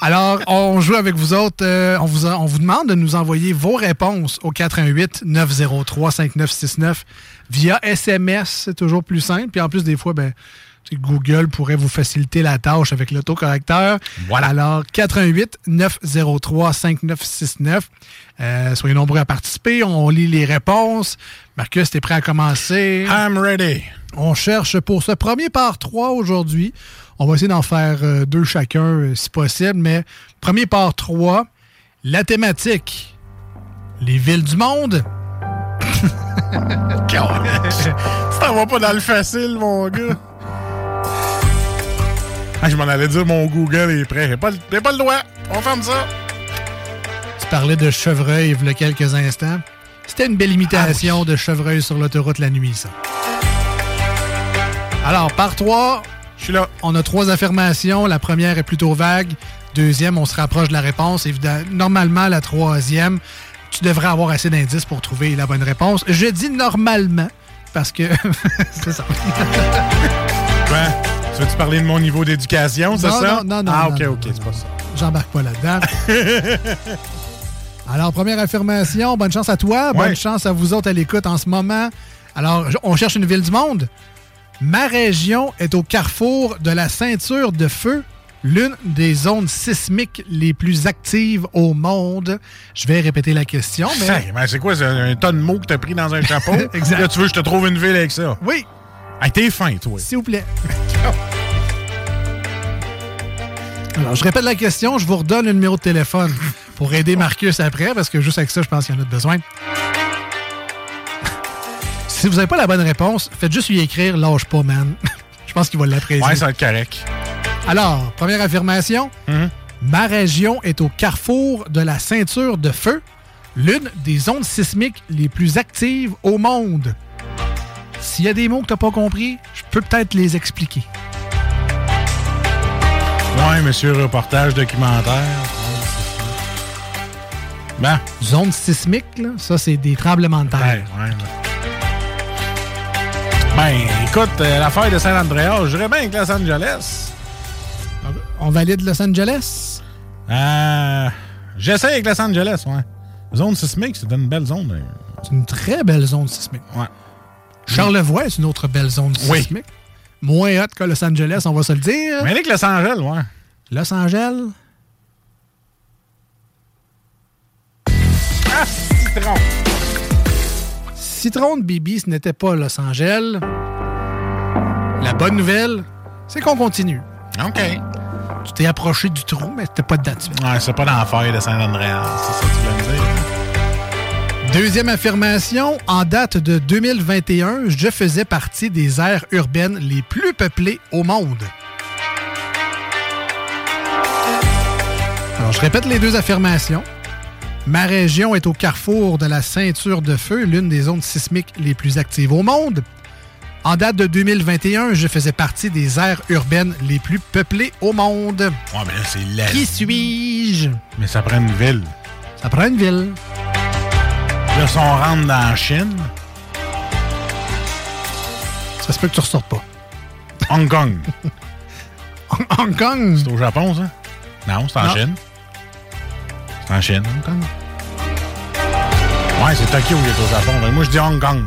Alors, on joue avec vous autres. Euh, on, vous a- on vous demande de nous envoyer vos réponses au 88 903 5969 via SMS. C'est toujours plus simple. Puis en plus, des fois, ben, Google pourrait vous faciliter la tâche avec l'autocorrecteur. Voilà. Alors, 88 903 5969. Euh, soyez nombreux à participer. On lit les réponses. Marcus, t'es prêt à commencer? I'm ready. On cherche pour ce premier par 3 aujourd'hui. On va essayer d'en faire euh, deux chacun euh, si possible, mais premier par 3, la thématique, les villes du monde. *laughs* tu t'en vas pas dans le facile, mon gars. Ah, je m'en allais dire, mon Google est prêt. J'ai pas, pas le droit. On ferme ça. Tu parlais de chevreuil il y a quelques instants. C'était une belle imitation de chevreuil sur l'autoroute la nuit, ça. Alors, par 3, je suis là. On a trois affirmations. La première est plutôt vague. Deuxième, on se rapproche de la réponse. Évidemment, normalement, la troisième, tu devrais avoir assez d'indices pour trouver la bonne réponse. Je dis normalement, parce que *laughs* c'est ça. *laughs* Ben, tu veux-tu parler de mon niveau d'éducation, c'est ça? non, non, non, Ah, ok, non, ok, c'est pas ça. J'embarque pas là-dedans. *laughs* Alors, première affirmation, bonne chance à toi, Ouais. bonne chance à vous autres à l'écoute en ce moment. Alors, on cherche une ville du monde. Ma région est au carrefour de la ceinture de feu, l'une des zones sismiques les plus actives au monde. Je vais répéter la question, mais... C'est quoi, c'est un tas de mots que t'as pris dans un chapeau? *laughs* Exact. Là, tu veux que je te trouve une ville avec ça? Oui. Hey, t'es fin, toi. S'il vous plaît. *laughs* Alors, je répète la question, je vous redonne le numéro de téléphone *laughs* pour aider Marcus après, parce que juste avec ça, je pense qu'il y en a besoin. *laughs* Si vous n'avez pas la bonne réponse, faites juste lui écrire « Lâche pas, man ». Je pense qu'il va l'apprécier. Ouais, ça va être correct. Alors, première affirmation. Ma région est au carrefour de la ceinture de feu, l'une des zones sismiques les plus actives au monde. S'il y a des mots que tu n'as pas compris, je peux peut-être les expliquer. Ouais, monsieur reportage documentaire. Ben. Zone sismique, là, ça, c'est des tremblements de terre. Ouais, ouais. Ben, écoute, euh, l'affaire de Saint-Andréas, je dirais bien avec Los Angeles. On valide Los Angeles? Euh, J'essaie avec Los Angeles, ouais. Zone sismique, c'est une belle zone. C'est une très belle zone sismique. Ouais. Charlevoix, c'est une autre belle zone Oui. sismique. Moins hot que Los Angeles, on va se le dire. Mais avec Los Angeles, ouais. Los Angeles? Ah, citron! Citron de Bibi, ce n'était pas Los Angeles. La bonne nouvelle, c'est qu'on continue. OK. Tu t'es approché du trou, mais t'es pas dedans. Ouais, c'est pas dans l'affaire de Saint-Andréas, c'est ça que tu voulais me dire. Deuxième affirmation, en date de 2021, je faisais partie des aires urbaines les plus peuplées au monde. Alors, je répète les deux affirmations. Ma région est au carrefour de la ceinture de feu, l'une des zones sismiques les plus actives au monde. En date de 2021, je faisais partie des aires urbaines les plus peuplées au monde. Ouais, mais là, c'est laid. Qui suis-je? Mais ça prend une ville. Ça prend une ville. Là, si on rentre dans la Chine, Ça se peut que tu ressortes pas. Hong Kong. *laughs* Hong Kong? C'est au Japon, ça? Non, c'est en Non. Chine. C'est en Chine, Hong Kong. Ouais, c'est Tokyo qui est au Japon. Mais moi, je dis Hong Kong.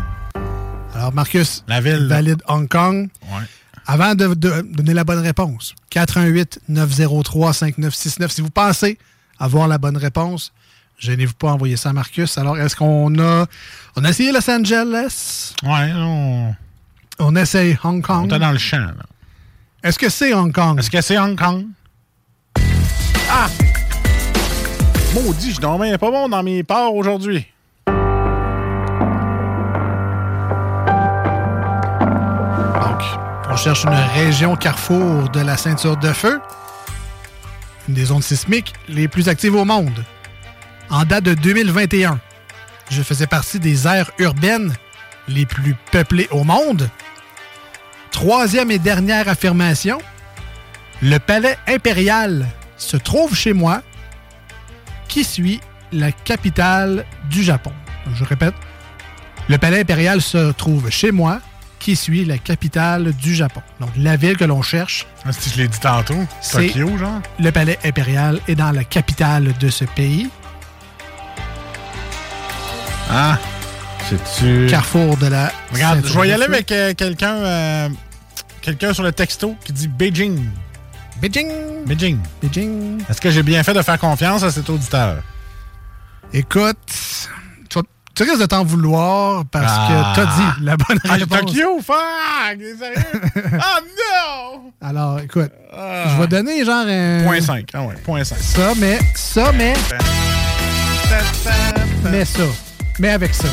Alors, Marcus, La ville. valide Hong Kong. Ouais. Avant de, de donner la bonne réponse, 418-903-5969. Si vous pensez avoir la bonne réponse, gênez-vous pas à envoyer ça à Marcus. Alors, est-ce qu'on a... On a essayé Los Angeles? Ouais, on, On essaye Hong on Kong. est dans le champ, là. Est-ce que c'est Hong Kong? Est-ce que c'est Hong Kong? Ah! Maudit, je dormais pas bon dans mes parts aujourd'hui. Donc, on cherche une région carrefour de la ceinture de feu, une des zones sismiques les plus actives au monde. En date de 2021, je faisais partie des aires urbaines les plus peuplées au monde. Troisième et dernière affirmation, le palais impérial se trouve chez moi, qui suit la capitale du Japon. Je répète, le palais impérial se trouve chez moi, qui suit la capitale du Japon. Donc, la ville que l'on cherche. Ah, si je l'ai dit tantôt, Tokyo, genre. Le palais impérial est dans la capitale de ce pays. Ah, c'est-tu. Carrefour de la. Regarde, je vais y aller avec euh, quelqu'un euh, quelqu'un sur le texto qui dit Beijing. Beijing. Beijing. Beijing. Est-ce que j'ai bien fait de faire confiance à cet auditeur? Écoute, tu, risques de t'en vouloir parce Ah. que t'as dit la bonne Ah, réponse. Tokyo, fuck! Sérieux? *laughs* Ah non! Alors, écoute, je vais donner genre un. Point 5. Ah ouais, point 5. Ça, mais. Ça, mais. Mais ça. Mais avec ça.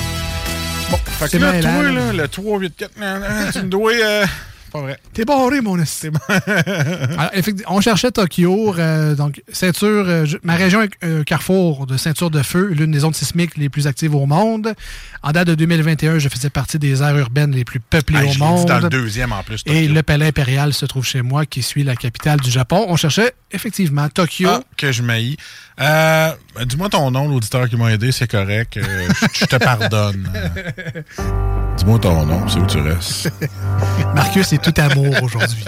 Bon, fait que là, toi, là, là, le 3, 8, 4, nan, nan, tu me dois... euh, pas vrai. T'es barré, mon esti. *laughs* Alors, on cherchait Tokyo, euh, donc ceinture, euh, ma région est carrefour de ceinture de feu, l'une des zones sismiques les plus actives au monde. En date de 2021, je faisais partie des aires urbaines les plus peuplées au je l'ai dit monde. dans le deuxième, en plus, Et le palais impérial se trouve chez moi, qui suit la capitale du Japon. On cherchait effectivement Tokyo. Ah, que je maillis. Euh, Dis-moi ton nom, l'auditeur qui m'a aidé, c'est correct. euh, je, te pardonne. *laughs* Dis-moi ton nom, c'est où tu restes? *laughs* Marcus est tout amour aujourd'hui.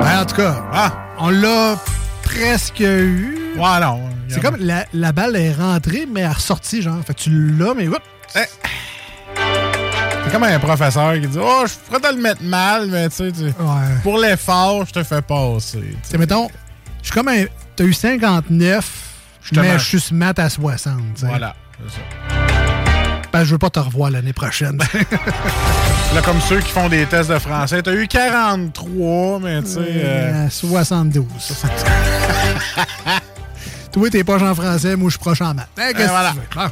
Ben, en tout cas, on l'a presque eu. Ouais, non. C'est comme la, la balle est rentrée, mais elle est ressortie, genre. Fait que tu l'as, mais oups. C'est comme un professeur qui dit Oh, je pourrais te le mettre mal, mais tu sais, tu- pour l'effort, je te fais passer. tu sais. C'est mettons, je suis comme un. T'as eu 59, Justement. mais je suis smart à 60. tu sais. Voilà, c'est ça. Ben, je veux pas te revoir l'année prochaine. *laughs* Là, comme ceux qui font des tests de français, t'as eu 43, mais tu sais. euh, Euh, 72. *laughs* Toi, t'es poche en français, moi, je suis proche en maths. Hein, que voilà. Bon.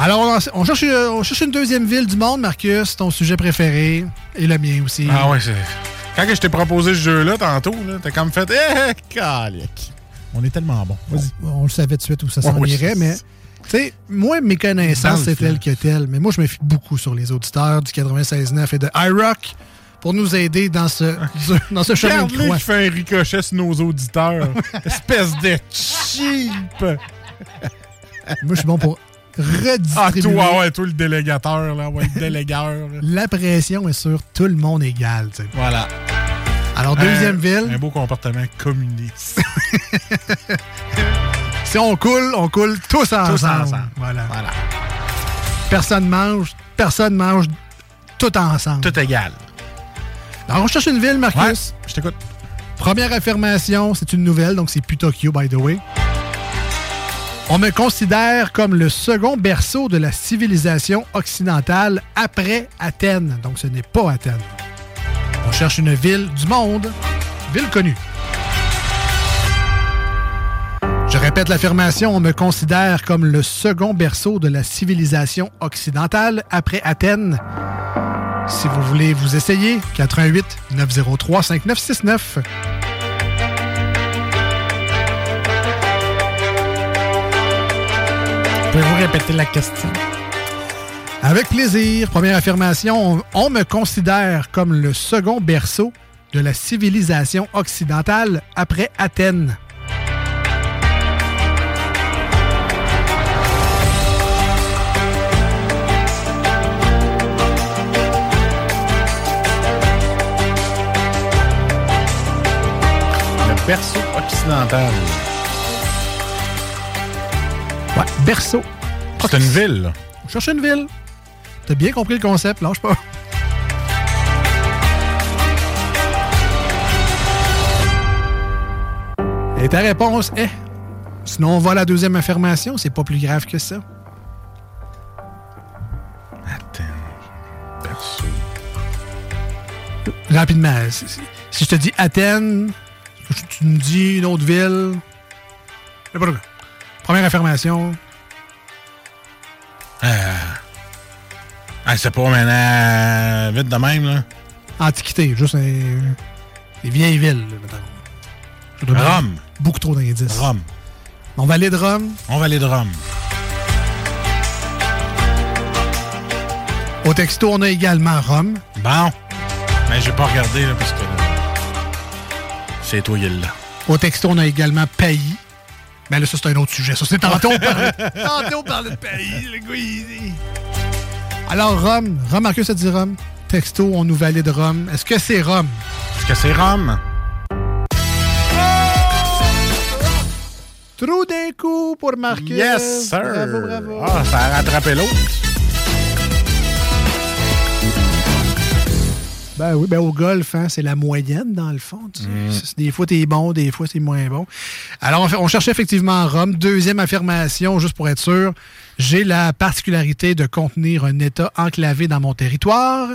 Alors, on, on cherche, euh, on cherche une deuxième ville du monde, Marcus, ton sujet préféré, et le mien aussi. Ah ouais, c'est. Quand je t'ai proposé ce jeu-là tantôt, t'as comme fait. Eh, calique. On est tellement bon. Vas-y. On le savait tout de suite où ça s'en Ouais, irait, mais tu sais, moi, mes connaissances, c'est tel que tel. Mais moi, je me fie beaucoup sur les auditeurs du 96.9 et de iRock pour nous aider dans ce, *laughs* dans ce chemin de croix. qui fait un ricochet sur nos auditeurs. *laughs* Espèce de cheap. Moi, je suis bon pour Ah, redistribuer. toi, ouais, toi, le délégateur, là, ouais, le *laughs* délégueur. La pression est sur tout le monde égal. tu sais. Voilà. Alors, deuxième Un- ville. Un beau comportement communiste. *laughs* *laughs* Si on coule, on coule tous ensemble. ensemble. Voilà. Personne mange, personne mange tout ensemble. Tout égal. Alors, on cherche une ville, Marcus. Ouais, je t'écoute. Première affirmation, c'est une nouvelle, donc c'est plus Tokyo, by the way. On me considère comme le second berceau de la civilisation occidentale après Athènes. Donc, ce n'est pas Athènes. On cherche une ville du monde, ville connue. Je répète l'affirmation, on me considère comme le second berceau de la civilisation occidentale après Athènes. Si vous voulez vous essayer, 88 903 5969. Pouvez-vous répéter la question? Avec plaisir. Première affirmation, on, on me considère comme le second berceau de la civilisation occidentale après Athènes. Le berceau occidental. Ouais, berceau. C'est une ville, là. On cherche une ville. T'as bien compris le concept, lâche pas. Et ta réponse est. Sinon, on va à la deuxième affirmation, c'est pas plus grave que ça. Berceau. Rapidement, si, je te dis Athènes, Tu me dis une autre ville. N'importe quoi. Première affirmation. Euh... Ah, c'est pas maintenant. Vite de même, là. Antiquité, juste un- des vieilles villes, là, mettons. Rome. Beaucoup trop d'indices. Rome. On va aller de Rome. On va aller de Rome. Au texto, on a également Rome. Bon. Mais j'ai pas regardé, là, parce que. C'est toi, il là. Au texto, on a également pays. Mais là, ça, c'est un autre sujet. Ça, c'est tantôt. *laughs* tantôt, on parlait de pays. Le gars, Alors, Rome. Rome, Marcus, ça dit Rome. Texto, on nous valide Rome. Est-ce que c'est Rome? Est-ce que c'est Rome? Trou d'un coup pour Marcus. Yes, sir! Bravo, bravo. Ah, ça a rattrapé l'autre. Ben oui, ben au golf, hein, c'est la moyenne dans le fond. tu sais. Mm. Des fois, t'es bon, des fois, c'est moins bon. Alors, on, fait- on cherchait effectivement Rome. Deuxième affirmation, juste pour être sûr, j'ai la particularité de contenir un État enclavé dans mon territoire.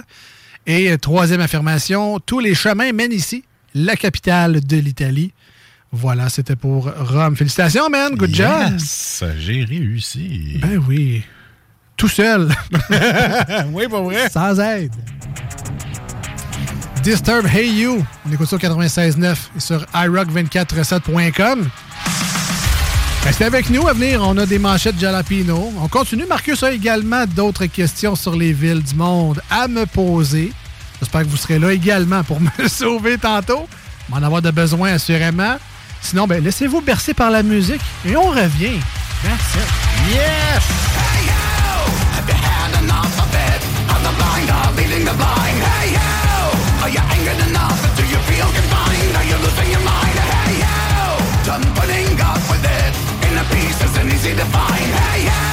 Et euh, troisième affirmation, tous les chemins mènent ici, la capitale de l'Italie. Voilà, c'était pour Rome. Félicitations, man. Good job. Yes, j'ai réussi. Ben oui. Tout seul. *laughs* oui, pas vrai. Sans aide. Disturb Hey You. On écoute ça au 96.9 et sur iRock247.com. Restez avec nous à venir. On a des manchettes Jalapino. On continue. Marcus a également d'autres questions sur les villes du monde à me poser. J'espère que vous serez là également pour *laughs* me sauver tantôt. On va en avoir de besoin assurément. Sinon, ben, laissez-vous bercer par la musique et on revient. It. Yes! Isn't easy to find. Hey,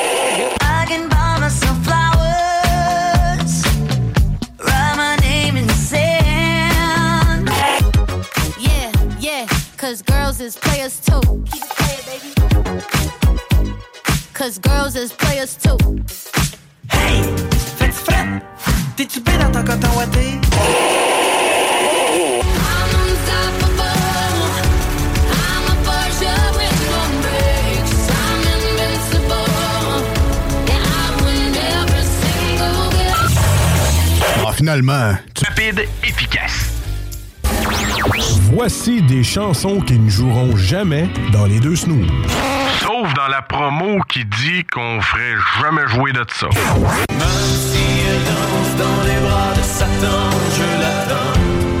Finalement, tu... Rapide, efficace. Voici des chansons qui ne joueront jamais dans les deux snooze. Sauf dans la promo qui dit qu'on ferait jamais jouer de ça. Même si elle danse dans les bras de Satan, je l'attends.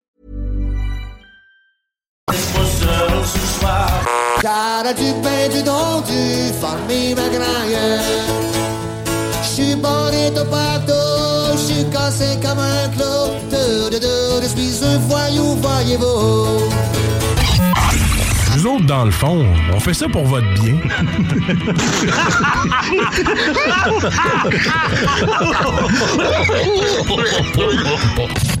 Cara du pain, du don, du farmi magraille. J'suis bonito partout, j'suis cassé comme un clou. De, de, de, je suis un voyou, voyez-vous. Nous autres, dans le fond, on fait ça pour votre bien. *laughs*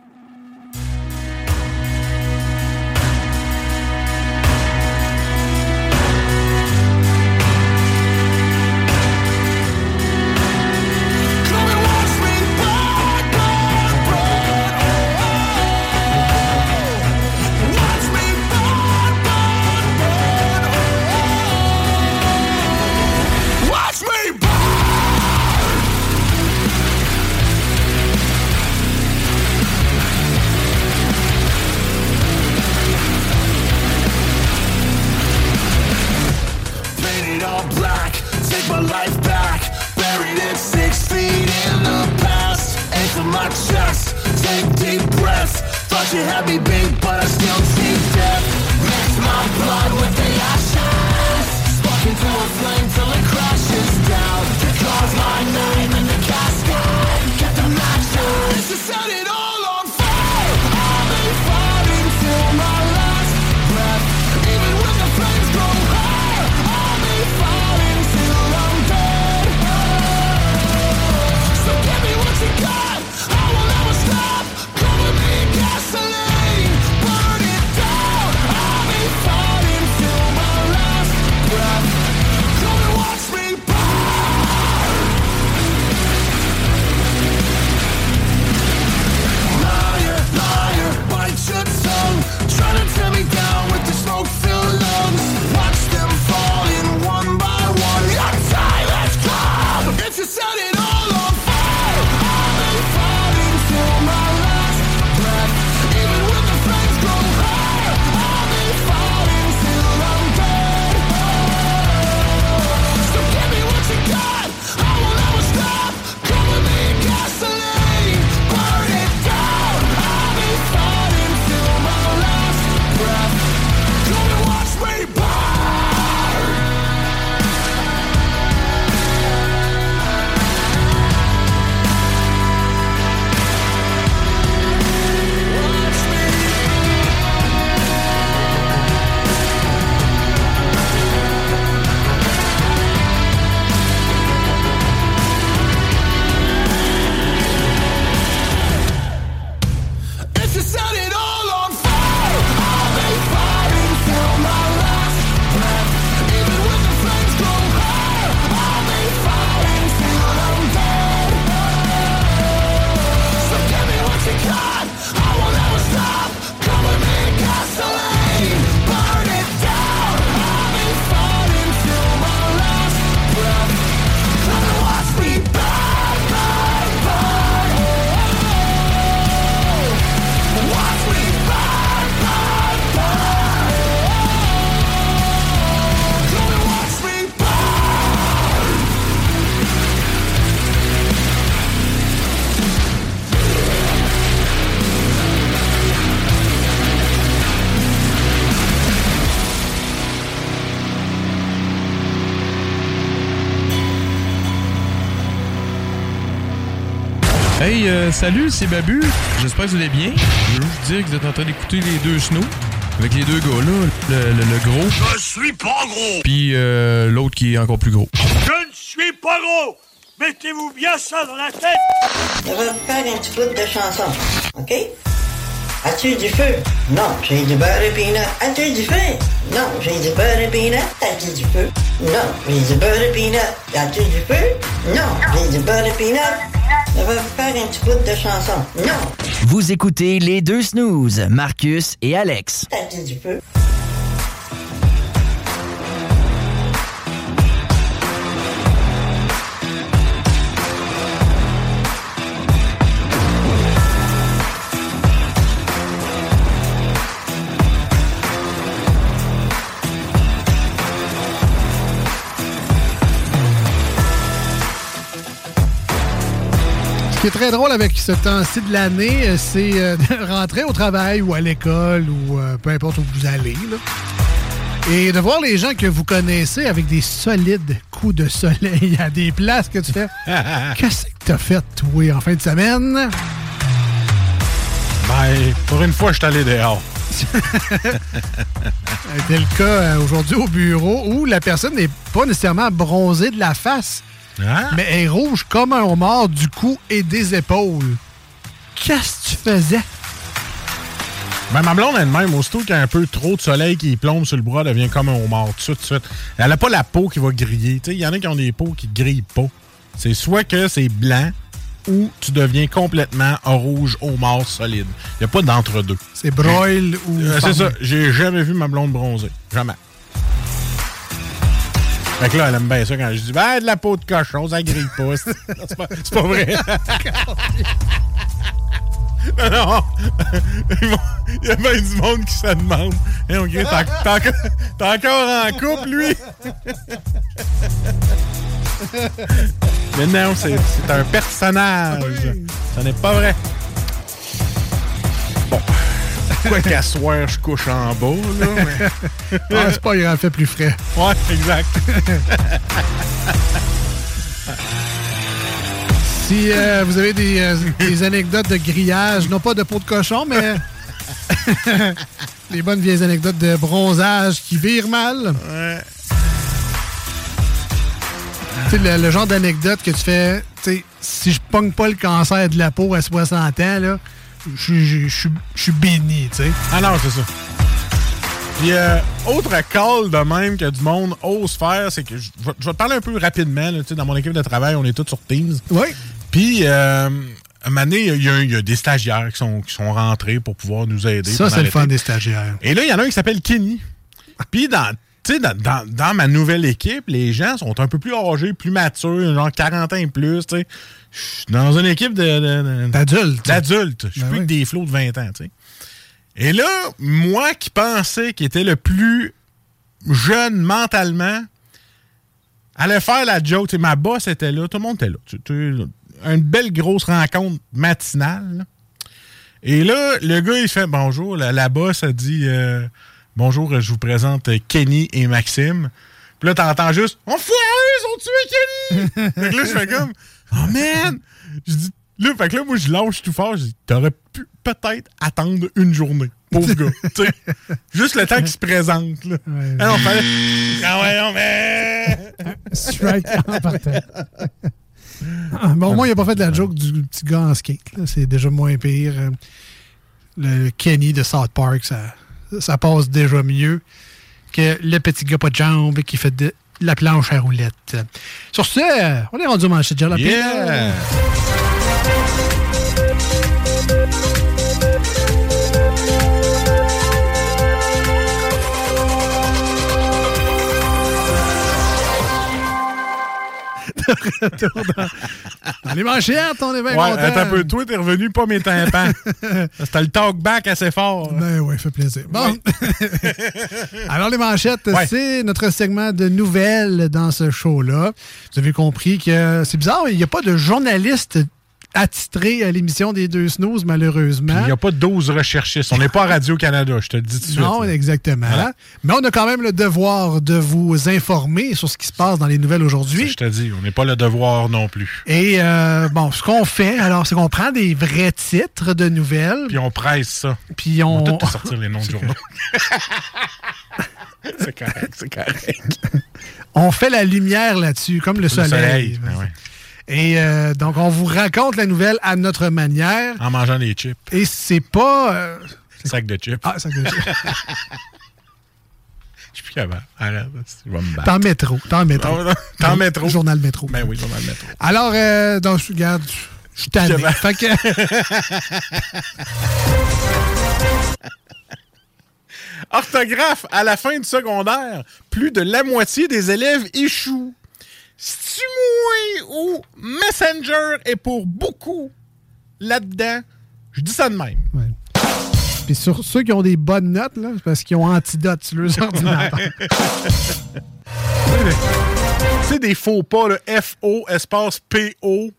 Take deep breaths. Thought you had me beat, but I still see death. Mix my blood with the ashes. Euh, salut, c'est Babu. J'espère que vous allez bien. Je veux juste dire que vous êtes en train d'écouter les deux snows. Avec les deux gars là, le, le- le gros, Je suis pas gros puis euh, l'autre qui est encore plus gros. Je ne suis pas gros Mettez-vous bien ça dans la tête On va faire un petit bout de chanson, OK? As-tu du feu? Non, j'ai du beurre et peanut. As-tu du feu? Non, j'ai du beurre et peanut. As-tu du feu? Non, j'ai du beurre et peanut. As-tu du feu? Non, j'ai du beurre et peanut. On va faire un petit bout de chanson. Non, Vous écoutez les deux snooze, Marcus et Alex. as-tu du feu? Qui est très drôle avec ce temps-ci de l'année, euh, c'est euh, *laughs* de rentrer au travail ou à l'école ou euh, peu importe où vous allez. là. Et de voir les gens que vous connaissez avec des solides coups de soleil à des places que tu fais. *laughs* Qu'est-ce que t'as fait, toi, en fin de semaine? Ben, pour une fois, je suis allé dehors. *laughs* C'était le cas euh, aujourd'hui au bureau où la personne n'est pas nécessairement bronzée de la face, Hein? mais est rouge comme un homard du cou et des épaules. Qu'est-ce que tu faisais? Ben, ma blonde elle-même, aussitôt qu'il y a un peu trop de soleil qui plombe sur le bras, elle devient comme un homard tout de suite, tout de suite. Elle n'a pas la peau qui va griller. Il y en a qui ont des peaux qui grillent pas. C'est soit que c'est blanc ou tu deviens complètement un rouge homard solide. Il n'y a pas d'entre-deux. C'est broil ou... Euh, c'est ça. J'ai jamais vu ma blonde bronzer. Jamais. Fait que là, elle aime bien ça quand je dis Ben, de la peau de cochon, ça grille pas. *laughs* c'est pas, vrai. *laughs* non, non. Il y a bien du monde qui se demande. Hey, on grille, t'es encore, en couple, lui? *laughs* Mais non, c'est c'est un personnage. Ça n'est pas vrai. Quoi qu'à soir, je couche en bas, là. mais- *laughs* Ah, c'est pas grave, fait plus frais. Ouais, exact. *laughs* Si euh, vous avez des, euh, des anecdotes de grillage, non pas de peau de cochon, mais *laughs* des bonnes vieilles anecdotes de bronzage qui virent mal. Tu sais, le, le genre d'anecdote que tu fais, tu sais, si je pogne pas le cancer de la peau à 60 ans, là, je suis- béni, tu sais. Ah non, c'est ça. Puis, euh, autre call de même que du monde ose faire, c'est que je vais te parler un peu rapidement. là, tu sais, dans mon équipe de travail, on est tous sur Teams. Oui. Puis, euh, un moment donné, il y, y a des stagiaires qui sont, qui sont rentrés pour pouvoir nous aider. Ça, c'est le fun des stagiaires. Et là, il y en a un qui s'appelle Kenny. Puis, dans, tu sais, dans, dans- dans ma nouvelle équipe, les gens sont un peu plus âgés, plus matures, genre 40 ans et plus. tu sais. Je suis dans une équipe de- D'adultes. D'adultes. Je suis Ben plus oui. que des flots de 20 ans. tu sais. Et là, moi qui pensais qu'il était le plus jeune mentalement, allait faire la joke. Tu sais, ma boss était là, tout le monde était là. Une belle grosse rencontre matinale. là. Et là, le gars, il fait bonjour. La, la boss a dit euh, bonjour, je vous présente euh, Kenny et Maxime. Puis là, t'entends juste Enfoirés, ils ont tué Kenny! *laughs* fait que là, je fais comme Oh man! Je dis, là, fait que là, moi, je lâche tout fort. Je dis T'aurais pu peut-être attendre une journée. Pauvre gars. *laughs* Juste le temps qu'il se présente. Là. Ah fallait. Ah ouais, non, mais. *laughs* Strike en partant. Ah, bon, au moins, il n'a pas fait de la joke du petit gars en skate. là. C'est déjà moins pire. Euh, Le Kenny de South Park, ça, ça passe déjà mieux que le petit gars pas de jambes qui fait de la planche à roulettes. Sur ce, on est rendu au manchette de jalapeno. Yeah! De retour dans, dans les manchettes, on est bien Ouais, content. un peu. Toi, t'es revenu pas mes tympans. *laughs* C'était le talk-back assez fort. Ben oui, fait plaisir. Bon. *laughs* Alors, les manchettes, c'est notre segment de nouvelles dans ce show-là. Vous avez compris que c'est bizarre, il n'y a pas de journaliste attitré à l'émission des deux snooze, malheureusement. Il n'y a pas de 12 recherchistes. On n'est pas à Radio-Canada, je te le dis tout de suite. Non, exactement. Voilà. Mais on a quand même le devoir de vous informer sur ce qui se passe dans les nouvelles aujourd'hui. Je te dis, on n'est pas le devoir non plus. Et euh, bon, ce qu'on fait, alors, c'est qu'on prend des vrais titres de nouvelles. Puis on presse ça. Puis on. On va tout sortir les noms de journaux. *laughs* c'est correct, c'est correct. on fait la lumière là-dessus, comme le, Le soleil. soleil, ben ouais. Et euh, donc, on vous raconte la nouvelle à notre manière. En mangeant des chips. Et c'est pas. euh, Sac de chips. Ah, sac de chips. *laughs* Je suis plus capable. Battre. T'en métro. T'en métro. Ah, T'en métro. Journal métro. Ben oui, journal métro. Alors, euh, donc, regarde, je suis tanné. Fait que. *laughs* Orthographe, à la fin du secondaire, plus de la moitié des élèves échouent. Moi ou Messenger est pour beaucoup là-dedans? Je dis ça de même. Puis sur ceux qui ont des bonnes notes, là, c'est parce qu'ils ont antidote sur leurs *laughs* ordinateurs. Tu sais, des faux pas, là, F-O, espace P-O.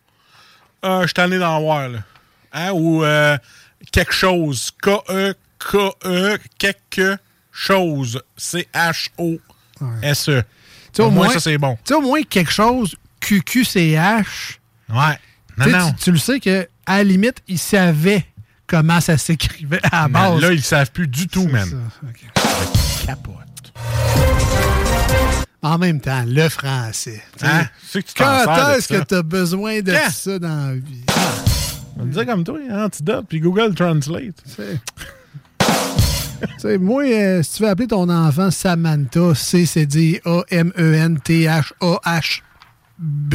Euh, je suis allé d'en voir, là. Hein? Ou euh, quelque chose. K-E, K-E, quelque chose. C-H-O-S-E. Sais, Au moins, ça, c'est bon. Tu sais, au moins quelque chose, QQCH. Ouais. Non, non. Tu, tu le sais que à la limite, ils savaient comment ça s'écrivait à la base. là, ils savent plus du tout, man. Capote. En même temps, le français. Hein? Tu tu Quand de est-ce que tu as besoin de ça dans la vie? On me dire comme toi, Antidote, puis Google Translate. Sais, moi, euh, si tu veux appeler ton enfant Samantha, C, c'est dit A-M-E-N-T-H-A-H-B.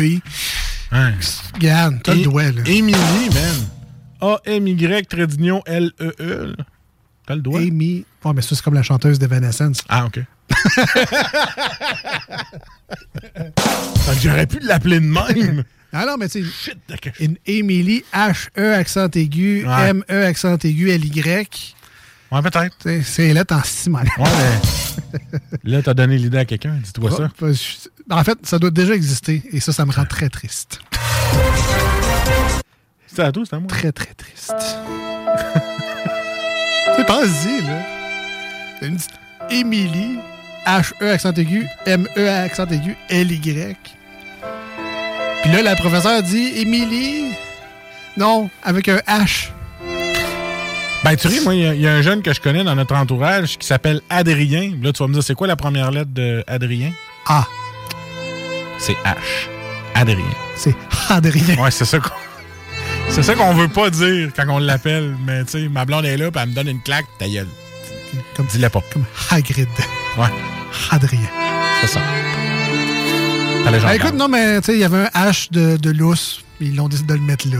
Hein. Regarde, t'as le doigt, là. Émilie, man. A-M-Y, trait d'union, L-E-E. là. T'as le doigt? Amy. Ouais, mais ça, c'est comme la chanteuse d'Evanescence. Ah, OK. *laughs* J'aurais pu l'appeler de même. Ah non, mais tu sais, une Émilie, H-E accent aigu. M-E accent aigu, L-Y. Ouais, peut-être. C'est lettre en six Ouais, mais *laughs* là, t'as donné l'idée à quelqu'un. Dis-toi ça. Je- En fait, ça doit déjà exister et ça, ça me rend très triste. C'est à toi, c'est à moi. Très, très triste. *laughs* C'est pas-y, là. Une petite Émilie, H-E accent aigu, M-E accent aigu, L-Y. Puis là, la professeure dit Émilie? Non, avec un H. Ben, tu ris, moi, il y a- il y, a un jeune que je connais dans notre entourage qui s'appelle Adrien. Là, tu vas me dire, c'est quoi la première lettre de Adrien? A. C'est H. Adrien. C'est *laughs* Adrien. Ouais, c'est ça qu'on... C'est ça qu'on veut pas dire quand on l'appelle. Mais, tu sais, ma blonde est là, puis elle me donne une claque, ta gueule. Comme, Dis-le pas. Comme Hagrid. Ouais, Adrien. c'est ça. Ah, écoute, non, mais tu sais, il y avait un H de, de lousse. Ils l'ont décidé de le mettre là.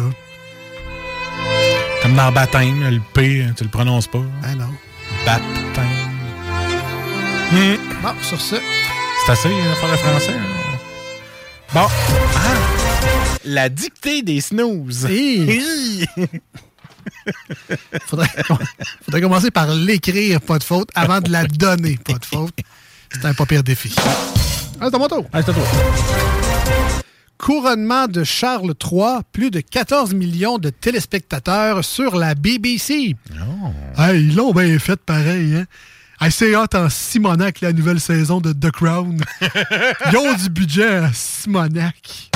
Comme dans baptême, le P, tu le prononces pas. Ah non. Baptême. Bon, sur ce. C'est assez, hein, faire le français. hein. Bon. Ah! La dictée des snooze. Hi. *laughs* faudrait, faudrait commencer par l'écrire, pas de faute, avant de la donner, pas de faute. C'est un pas pire défi. Ah, c'est à mon tour. Ah, c'est à toi. Couronnement de Charles III, plus de 14 millions de téléspectateurs sur la BBC. Hey, ils l'ont bien fait pareil, hein? Hey, c'est hot en Simonac, la nouvelle saison de The Crown. *laughs* Ils ont du budget à Simonac.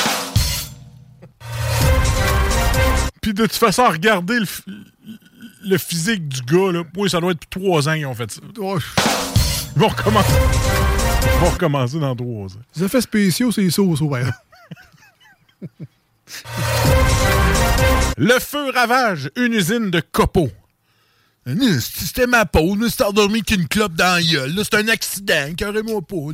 Puis de toute façon, regardez le, le physique du gars, là. Moi, ça doit être trois ans qu'ils ont fait ça. Ils vont recommencer. Ils vont recommencer dans trois ans. Les effets spéciaux, c'est ça, ça, ouais. *laughs* Le feu ravage une usine de copeaux. C'était ma peau, là, c'était endormi qu'une clope dans la gueule. là. C'est un accident, carrément pas. *laughs*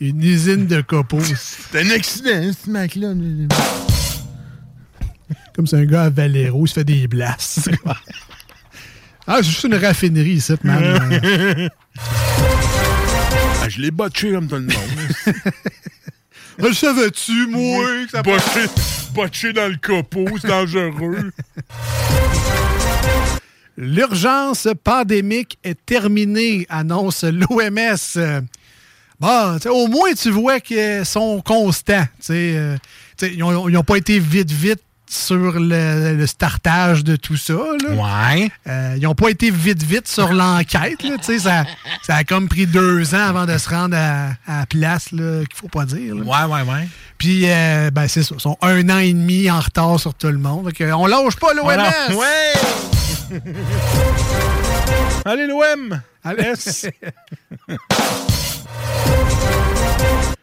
Une usine de copeaux. C'est un accident, ce mec-là. Comme c'est un gars à Valero, il se fait des blasts. *laughs* ah, c'est juste une raffinerie ici, man. Ah, je l'ai botché comme tout le monde. *laughs* Le savais-tu, moi? que ça botché, botché dans le copeau, c'est dangereux. *laughs* L'urgence pandémique est terminée, annonce l'OMS. Bon, sais, au moins, tu vois qu'ils sont constants. euh, ils n'ont pas été vite, vite sur le, le startage de tout ça. Là. Ouais. Euh, ils n'ont pas été vite, vite sur l'enquête. Ça, ça a comme pris deux ans avant de se rendre à, à la place qu'il faut pas dire. là. Ouais, ouais, ouais. Puis, euh, ben, c'est ça. Ils sont un an et demi en retard sur tout le monde. Fait on lâche pas l'OMS. Voilà. Ouais! *laughs* Allez, l'OM! Allez. *laughs*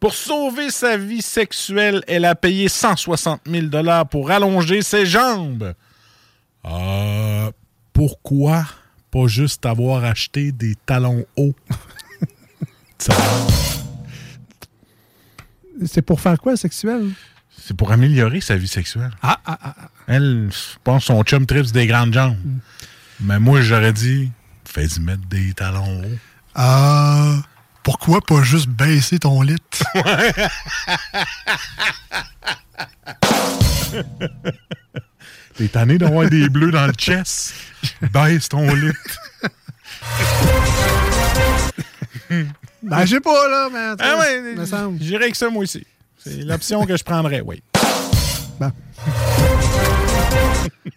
Pour sauver sa vie sexuelle, elle a payé 160 000 pour allonger ses jambes. Euh, pourquoi pas juste avoir acheté des talons hauts? *laughs* C'est pour faire quoi, sexuel? C'est pour améliorer sa vie sexuelle. Ah, ah, ah. ah. Elle, je pense son chum trips des grandes jambes. Mais moi, j'aurais dit, fais-y mettre des talons hauts. Ah, pourquoi pas juste baisser ton lit? *laughs* T'es tanné d'avoir des bleus dans le chest? Baisse ton lit. ben, je sais pas, là, mais... Ah ouais, me semble. j'irais avec ça, moi aussi. C'est l'option que je prendrais, oui.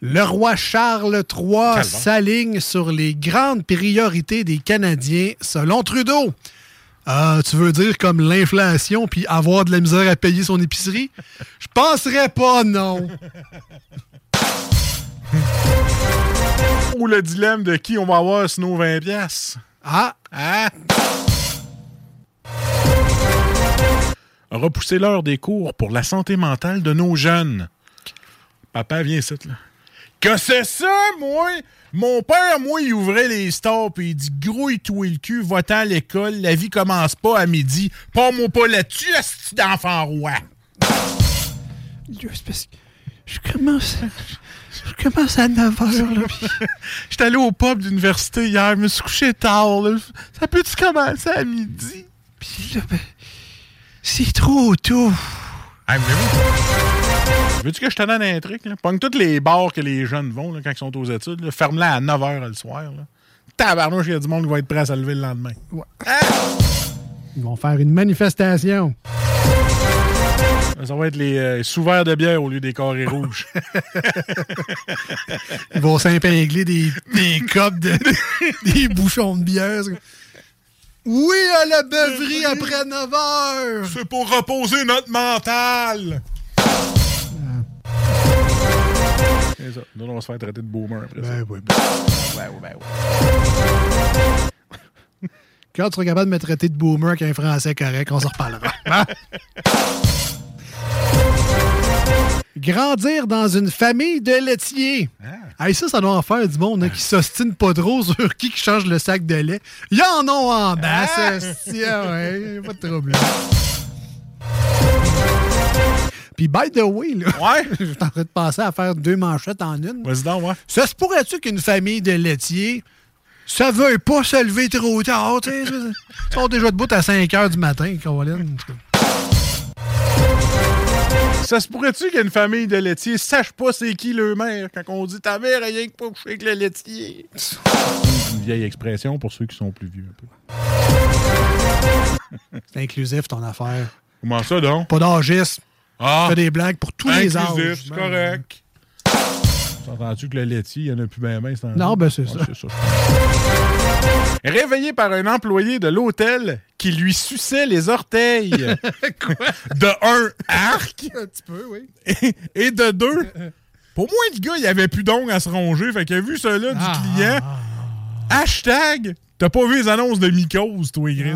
Le roi Charles III s'aligne sur les grandes priorités des Canadiens selon Trudeau. Ah, tu veux dire comme l'inflation puis avoir de la misère à payer son épicerie? Je penserais pas, non. Ou le dilemme de qui on va avoir sinon 20 pièces. Ah! Ah! Repousser l'heure des cours pour la santé mentale de nos jeunes. Papa, viens ici, là. Que c'est ça, moi? Mon père, moi, il ouvrait les stores puis il dit grouille toi le cul, va-t'en à l'école, la vie commence pas à midi. Pas moi pas là-dessus, esti d'enfant roi. C'est parce que je commence, je commence à 9 h. *laughs* J'étais allé au pub d'université hier, je me suis couché tard, là. Ça peut-tu commencer à midi? Puis là, ben, c'est trop tôt. Hey, voulez-vous- Veux-tu que je te donne un truc? Là? Pogne tous les bars que les jeunes vont là, quand ils sont aux études. Ferme-la à 9h le soir. Là. Tabarnouche, il y a du monde qui va être prêt à se lever le lendemain. Ils vont faire une manifestation. Ça va être les euh, sous-verts de bière au lieu des carrés rouges. *laughs* Ils vont s'impingler des, des copes, de, des bouchons de bière. Oui, à la beuverie après 9 h. C'est pour reposer notre mental. C'est ça. Nous, on va se faire traiter de boomer après ça. Ben oui. Ben oui, ben oui. *laughs* Quand tu seras capable de me traiter de boomer avec un français correct, on s'en reparlera. *laughs* Hein? Grandir dans une famille de laitiers. Hey, ça, ça doit en faire du monde hein, qui s'ostine pas trop sur qui qui change le sac de lait. Ils en ont en bas, ça, hostie, ah ouais, pas de trouble. Puis, by the way, là, ouais. *laughs* je suis en train de passer à faire deux manchettes en une. Vas-y donc, ouais. Ça se pourrait-tu qu'une famille de laitiers, ça veuille pas se lever trop tard, tu sais? Ils sont déjà debout à 5 h du matin, Caroline. Ça se pourrait-tu qu'une famille de laitiers sache pas c'est qui le mère quand on dit ta mère rien que pas couché avec le laitier? Une vieille expression pour ceux qui sont plus vieux un peu. C'est inclusif, ton affaire. Comment ça, donc? Pas d'âgisme. Ah! Fais des blagues pour tous les âges. C'est correct. T'entends-tu que le laitier, il y en a plus bien ben, Non, ben c'est ça. Réveillé par un employé de l'hôtel qui lui suçait les orteils. *laughs* De un, arc. *laughs* Un petit peu, oui. Et, et de deux, pour moi, le gars, il avait plus d'ongles à se ronger. Fait qu'il a vu ça là du Ah, client. Hashtag, t'as pas vu les annonces de mycose, toi, Gris?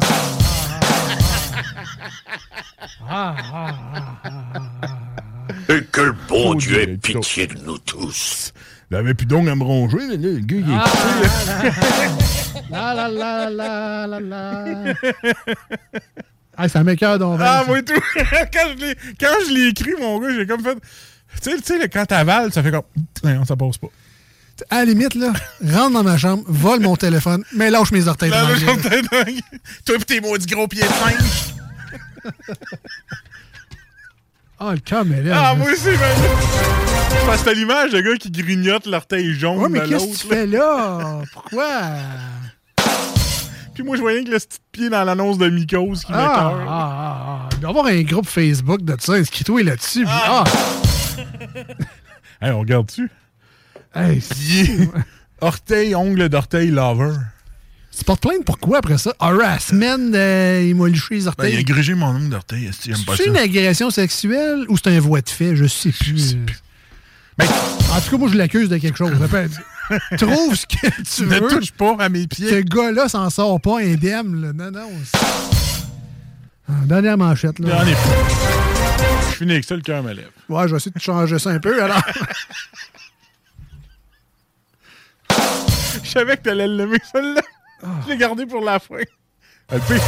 Et que le bon Oh, Dieu ait pitié de nous tous. Il avait plus d'ongles à me ronger, mais là, le gars, il est là. La la la la la la. Ah, ça m'écoeure donc. Ah, moi tout. *laughs* quand je l'ai- quand je l'ai écrit, mon gars, j'ai comme fait. Tu sais, tu sais, là, quand t'avales, ça fait comme. Non, ça passe pas. À la limite, là, rentre dans ma chambre, vole mon téléphone, mais lâche mes orteils. Gueule. t'ai dingue. Toi pis tes maudits gros pieds de singe. Ah, le caméra. Ah, moi aussi, man. C'est parce que t'as l'image de gars qui grignote l'orteil jaune Ouais, mais qu'est-ce que tu fais là? *laughs* Pourquoi? Puis moi, je voyais que le petit pied dans l'annonce de Mikos qui Ah, m'écoeure. ah, ah, ah. Il doit y avoir un groupe Facebook de ça. Inscris-toi là-dessus. puis- Ah! *laughs* Hey, on regarde-tu? Hey. Orteil, ongle d'orteil lover. Tu portes plainte pourquoi après ça? Harassment, euh, il m'a liché les Ben, il a orteils. grugé mon ongle d'orteil. c'est une agression sexuelle ou c'est un voie de fait? Je sais plus. Ben, en tout cas, moi, je l'accuse de quelque chose. *laughs* Trouve ce que tu Ne veux. touche pas à mes pieds. Ce gars-là s'en sort pas indemne. Là. Non, non. Ah, Dernière manchette. Là. Ai Je finis avec ça, le cœur me lève. Ouais, je vais essayer de changer ça un peu. Alors, *laughs* Je savais que t'allais l'aimer, celle-là. Ah. Je l'ai gardé pour la fin. Le pire,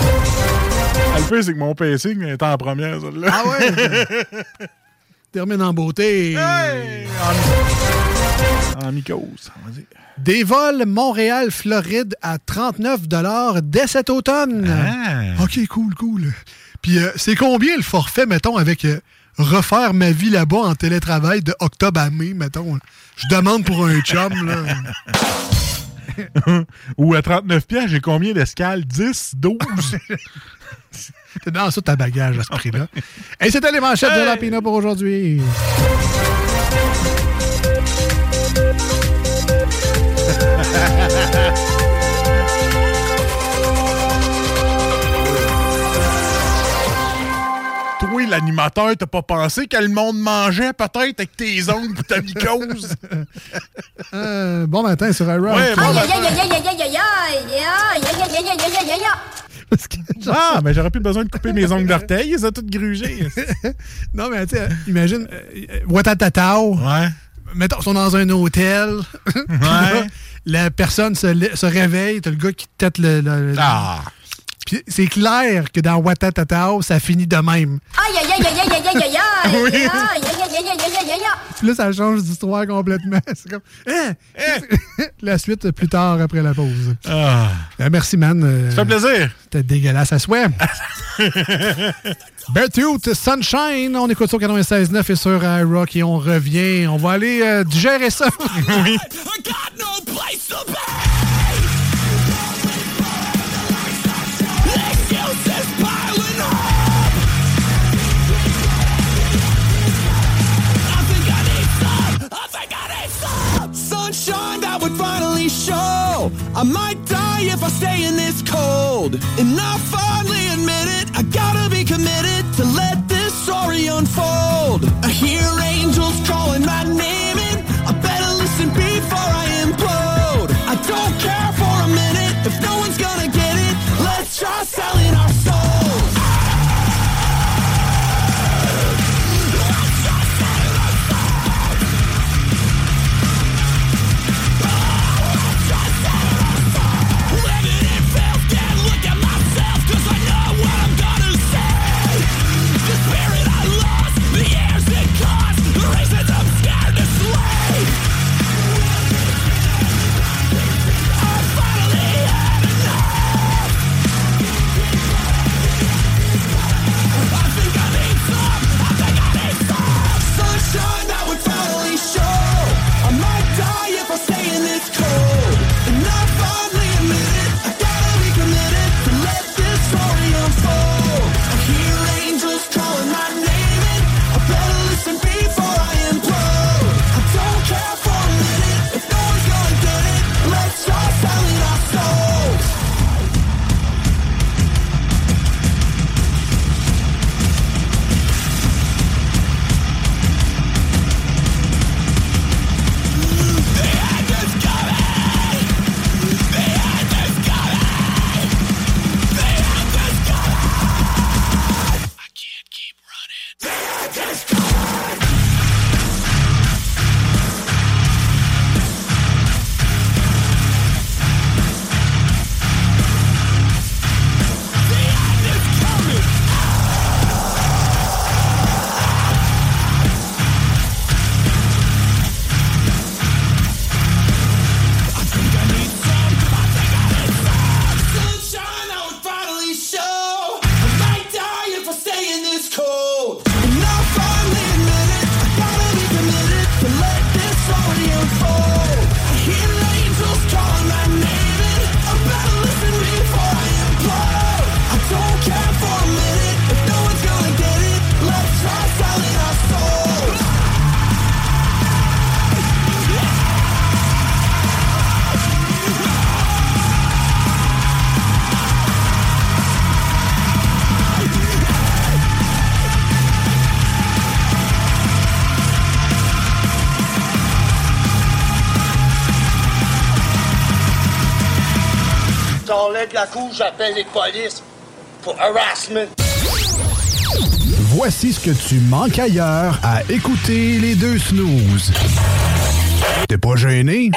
pire, c'est que mon pacing est en première, celle-là. Ah ouais? *laughs* termine en beauté. Hey! En, en mycose, on va dire. Des vols Montréal-Floride à 39 dès cet automne. Ah. OK, cool, cool. Puis euh, c'est combien le forfait, mettons, avec euh, refaire ma vie là-bas en télétravail de octobre à mai, mettons? Je demande pour un chum, là. *laughs* Ou à 39 pièces, j'ai combien d'escales? 10, 12? *laughs* T'es dans ça ta bagage à ce prix-là. Et c'était les manchettes de la Pina pour aujourd'hui. *laughs* toi, l'animateur, t'as pas pensé que le monde mangeait peut-être avec tes ongles ou ta mycose? bon matin sur Iron. Ouais, ah, mais j'aurais plus besoin de couper mes ongles d'orteil, ils ont tous grugés. non, mais tu sais, imagine, Watatatao. Ouais. Mettons, ils sont dans un hôtel. la personne se, se réveille, t'as le gars qui tête le, le, le ah. Puis c'est clair que dans Watatatao, ça finit de même. Aïe, aïe, aïe, aïe, aïe, aïe, aïe, aïe, aïe, aïe, aïe, aïe, aïe, aïe, aïe, aïe, aïe. Puis là, ça change d'histoire complètement. C'est comme. Hein? la suite plus tard après la pause. Ah. Euh, merci, man. Euh, Ça fait plaisir. C'était dégueulasse à souhait. Beartooth Sunshine, on écoute au 96.9 et sur iRock et on revient. On va aller euh, digérer ça. oui. Sunshine I might die if I stay in this cold. And I finally admit it, I gotta be committed to let this story unfold. I hear j'appelle les polices pour harassment. Voici ce que tu manques ailleurs à écouter les deux snooze. T'es pas gêné?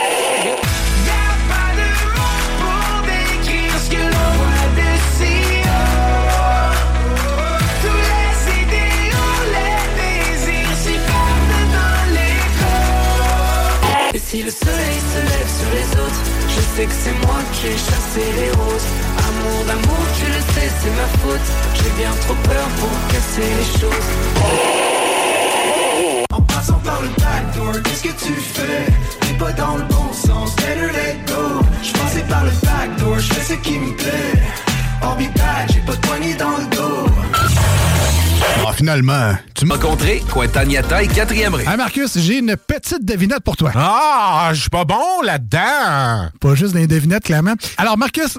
Et si le soleil se lève sur les autres, je sais que c'est moi qui ai chassé les roses. Amour d'amour, tu le sais, c'est ma faute. J'ai bien trop peur pour casser les choses. En passant par le backdoor, qu'est-ce que tu fais? T'es pas dans le bon sens, better let go Je passais par le backdoor, je fais ce qui me plaît I'll be back, j'ai pas de poignée dans le dos Ah, finalement, tu m'as rencontré Cointagnata et 4e rue. Hey Marcus, j'ai une petite devinette pour toi. Ah, je suis pas bon là-dedans. Pas juste des devinettes, clairement. Alors, Marcus,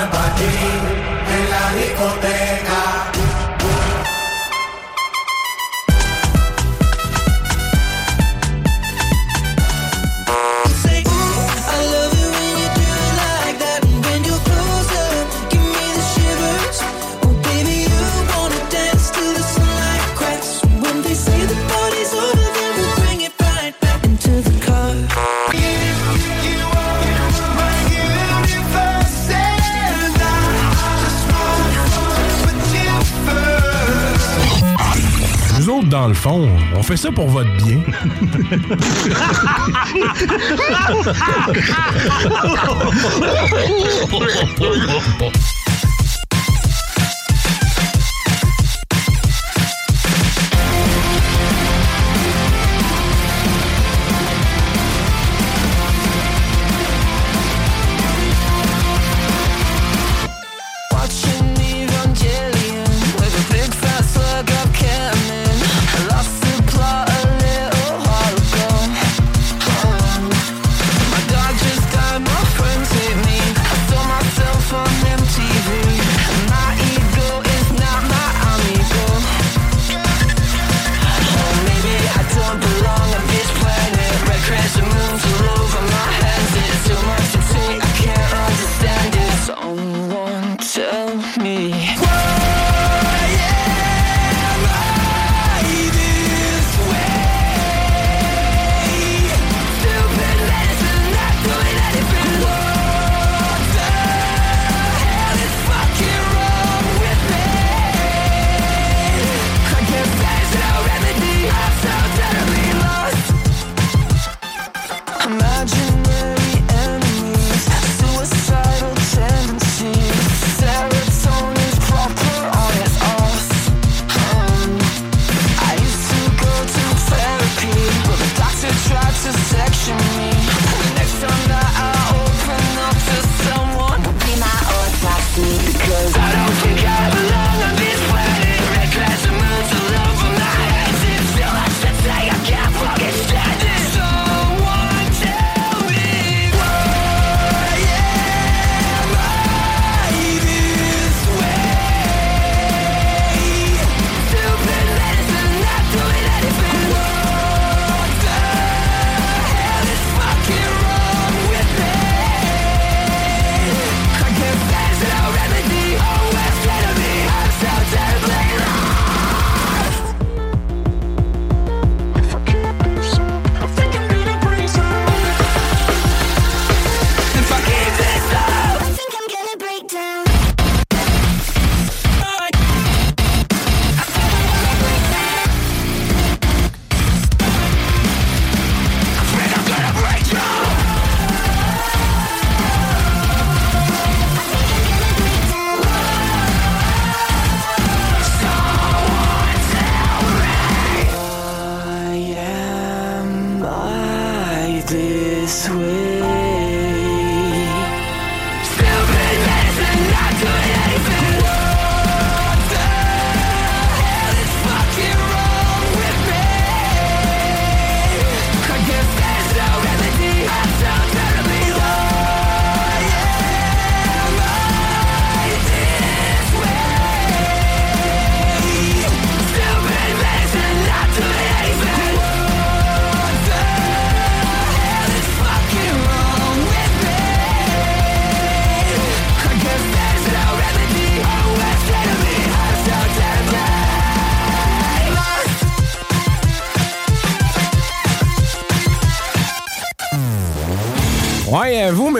Fond, on fait ça pour votre bien. *laughs* *laughs*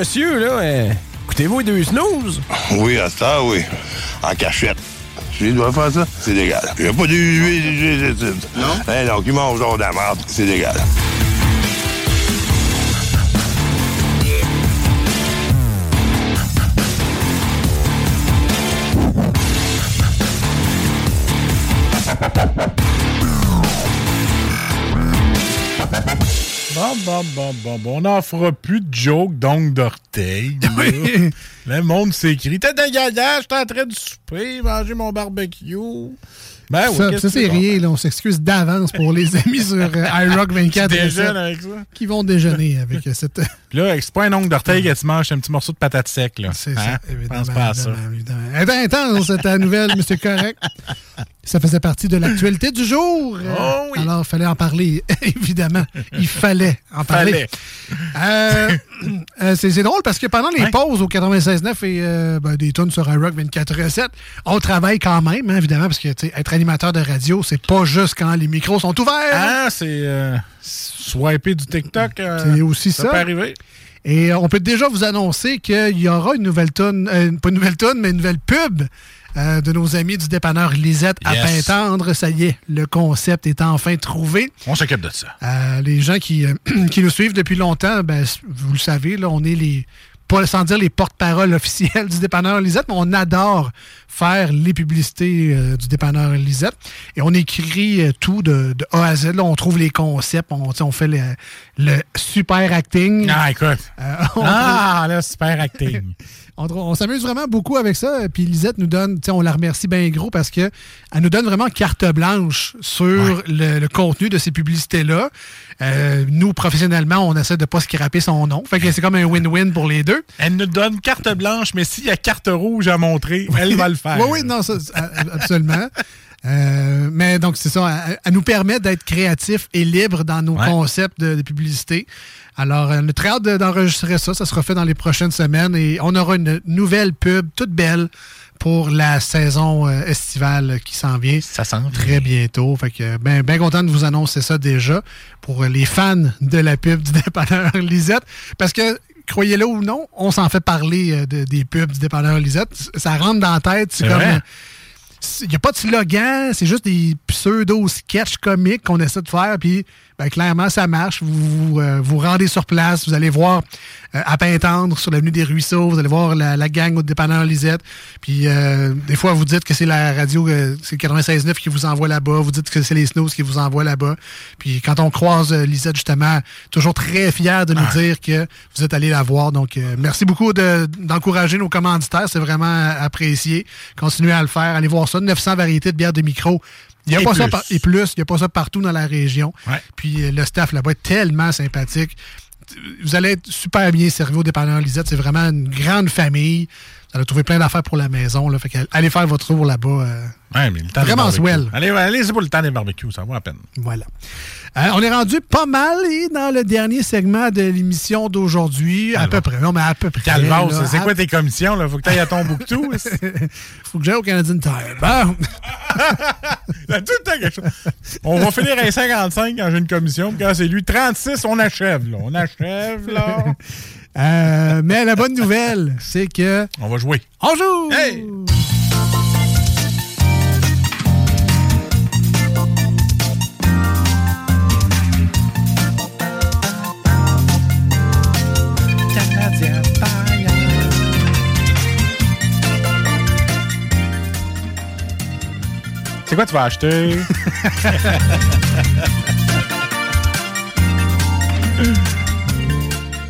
monsieur, là, euh, écoutez-vous les deux snooze? Oui, à ça, oui. En cachette. Je lui dois faire ça, c'est légal. Il n'y a pas de Non? Hein, donc, il mange genre de la merde, c'est légal. Bon, bon, bon, bon, bon. On n'en fera plus de jokes d'ongles d'orteil. là. *laughs* Le monde s'écrit. T'es dégueulasse, j'étais en train de souper, manger mon barbecue. Ben ça, c'est rien. là. on s'excuse d'avance pour les amis *laughs* sur euh, iRock 24 Qui déjeunent recettes, avec ça? qui vont déjeuner avec euh, cette. Là, c'est pas un ongle d'orteil que tu manges, un petit morceau de patate sec. là. C'est Hein? ça, évidemment. Pense pas à ça. évidemment, évidemment. Attends, attends, c'est ta nouvelle, c'est correct. Ça faisait partie de l'actualité du jour. *laughs* Oh Alors, il fallait en parler, *laughs* évidemment. Il fallait en parler. Euh, euh, c'est drôle parce que pendant les pauses au 96.9 et euh, ben, des tonnes sur iRock 24.7, on travaille quand même, hein, évidemment, parce que être animateur de radio, c'est pas juste quand les micros sont ouverts. Ah, c'est euh, swiper du TikTok. C'est aussi ça. peut arriver. Et on peut déjà vous annoncer qu'il y aura une nouvelle tonne, euh, pas une nouvelle tonne, mais une nouvelle pub euh, de nos amis du dépanneur Lisette à. Pintendre. Ça y est, le concept est enfin trouvé. On s'occupe de ça. Euh, les gens qui, euh, *clears throat* qui nous suivent depuis longtemps, ben, vous le savez, là, on est les. Pas sans dire les porte-paroles *laughs* officiels du dépanneur Lisette, mais on adore faire les publicités euh, du dépanneur Lisette. Et on écrit euh, tout de, de A à Z. là. on trouve les concepts, on, fait le, le super acting. Ah, écoute. Euh, *laughs* ah, là, super acting. *laughs* on, s'amuse vraiment beaucoup avec ça. Puis Lisette nous donne, tu sais, on la remercie bien gros parce que elle nous donne vraiment carte blanche sur le, le contenu de ces publicités-là. Euh, nous, professionnellement, on essaie de pas scraper son nom. Fait que c'est comme un win-win pour les deux. Elle nous donne carte blanche, mais s'il y a carte rouge à montrer, elle va le faire. Oui, oui, non, ça, absolument. Euh, mais donc, c'est ça. Elle, elle nous permet d'être créatifs et libres dans nos Ouais. concepts de, de publicité. Alors, on a très hâte de- d'enregistrer ça. Ça sera fait dans les prochaines semaines et on aura une nouvelle pub toute belle pour la saison euh, estivale qui s'en vient. Ça sent Très bientôt. Fait que, ben, ben content de vous annoncer ça déjà pour les fans de la pub du *laughs* dépanneur Lisette. Parce que, croyez-le ou non, on s'en fait parler euh, de- des pubs du dépanneur Lisette. Ça rentre dans la tête. C'est C'est comme. vrai? Il n'y a pas de slogan, c'est juste des pseudo-sketchs comiques qu'on essaie de faire. Puis, ben, clairement, ça marche. Vous vous, euh, vous rendez sur place, vous allez voir euh, à Pintendre, sur l'avenue des Ruisseaux, vous allez voir la, la gang au dépanneur Lisette. Puis, euh, des fois, vous dites que c'est la radio, euh, c'est le 96.9 qui vous envoie là-bas. Vous dites que c'est les Snooze qui vous envoient là-bas. Puis, quand on croise Lisette, justement, toujours très fier de nous dire que vous êtes allé la voir. Donc, merci beaucoup de- d'encourager nos commanditaires. C'est vraiment apprécié. Continuez à le faire. Allez voir ça. 900 variétés de bières de micro. Il y a Et pas ça plus. par- et plus, il n'y a pas ça partout dans la région. Puis euh, le staff là-bas est tellement sympathique. Vous allez être super bien servi au dépanneur Lisette. C'est vraiment une grande famille. Vous allez trouver plein d'affaires pour la maison. Là. Fait allez faire votre tour là-bas. euh, Ouais, mais le temps Vraiment swell. Allez, allez, c'est pour le temps des barbecues, ça vaut à peine. Voilà. Euh, on est rendu pas mal et dans le dernier segment de l'émission d'aujourd'hui. À peu près. Non, mais à peu près. C'est quoi tes commissions, là? Faut que tu ailles à ton bouctou. *laughs* Faut que j'aille au Canadian Tire. Bon. *laughs* Tout le temps quelque chose. On va finir à 55 quand j'ai une commission. puis Quand c'est lui, 36, on achève, là. On achève, là. Euh, mais la bonne nouvelle, c'est que. On va jouer. On joue! Hey! C'est quoi tu vas acheter? *laughs*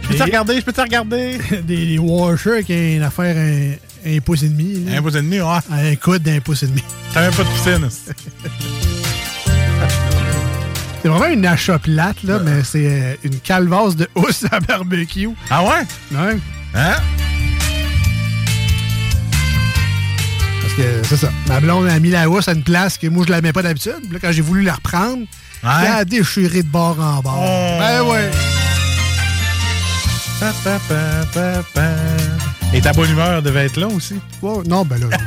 peux-tu regarder? Je peux-tu regarder? *laughs* des, des washers avec une affaire un, un pouce et demi. là. Un pouce et demi, ouais. Un coude d'un pouce et demi. *laughs* T'as même pas de piscine. C'est vraiment une achat plate, là, mais c'est euh, une calvasse de housse à barbecue. Ah ouais? Ouais. Hein? Parce que c'est ça. Ma blonde a mis la housse à une place que moi, je la mets pas d'habitude. Là, quand j'ai voulu la reprendre, elle a déchiré de bord en bord. Oh. Ben ouais. Pa, pa, pa, pa, pa. Et ta bonne humeur devait être là aussi? Ouais, non, ben là.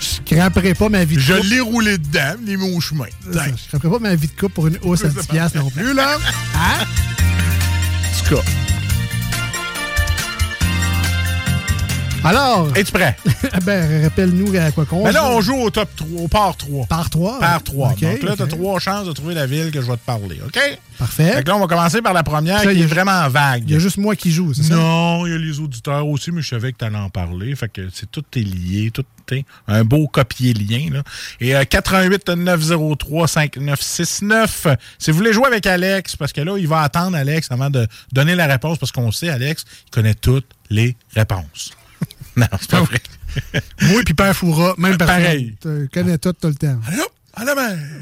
je craperai pas ma vie de Je l'ai roulé dedans, l'ai mis au chemin. Ça, Je craperai pas ma vie de couple pour une housse à 10 piastres non plus, là. Hein? En tout cas. Alors? Es-tu prêt? *laughs* ben, rappelle-nous à quoi qu'on Ben là, on joue au top 3, au par 3. Par 3? Par 3. OK, Donc là, tu as trois chances de trouver la ville que je vais te parler, OK? Parfait. Fait que là, on va commencer par la première Ça, qui est vraiment vague. Il y a juste moi qui joue, c'est ça? Non, il y a les auditeurs aussi, mais je savais que tu allais en parler. Fait que c'est tout est lié, tout est un beau copier-lien. Là. Et euh, 88 903 5969. Si vous voulez jouer avec Alex, parce que là, il va attendre Alex avant de donner la réponse, parce qu'on sait, Alex, il connaît toutes les réponses. *laughs* non, c'est pas vrai. *laughs* Moi puis Père Foura, même personne. Pareil. Tu connais tout tout le temps. Hop, à la.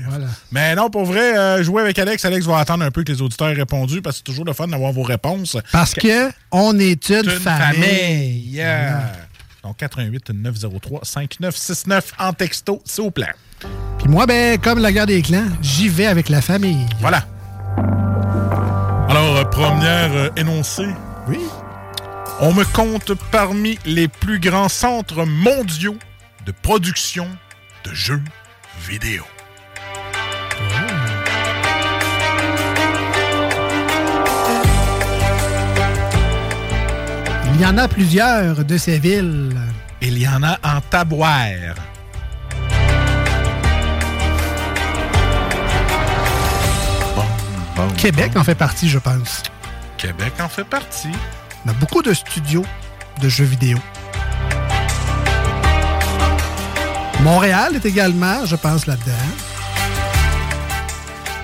Voilà. Mais non, pour vrai, euh, jouer avec Alex, Alex va attendre un peu que les auditeurs aient répondu, parce que c'est toujours le fun d'avoir vos réponses. Parce que on est une, une famille. famille. Yeah. Donc, 88 903 5969 en texto, s'il vous plaît. Puis moi, ben, comme la guerre des clans, j'y vais avec la famille. Voilà. Alors, euh, première euh, énoncée. Oui. On me compte parmi les plus grands centres mondiaux de production de jeux vidéo. Il y en a plusieurs de ces villes. Il y en a en taboire. Québec en fait partie, je pense. Québec en fait partie. On a beaucoup de studios de jeux vidéo. Montréal est également, je pense, là-dedans.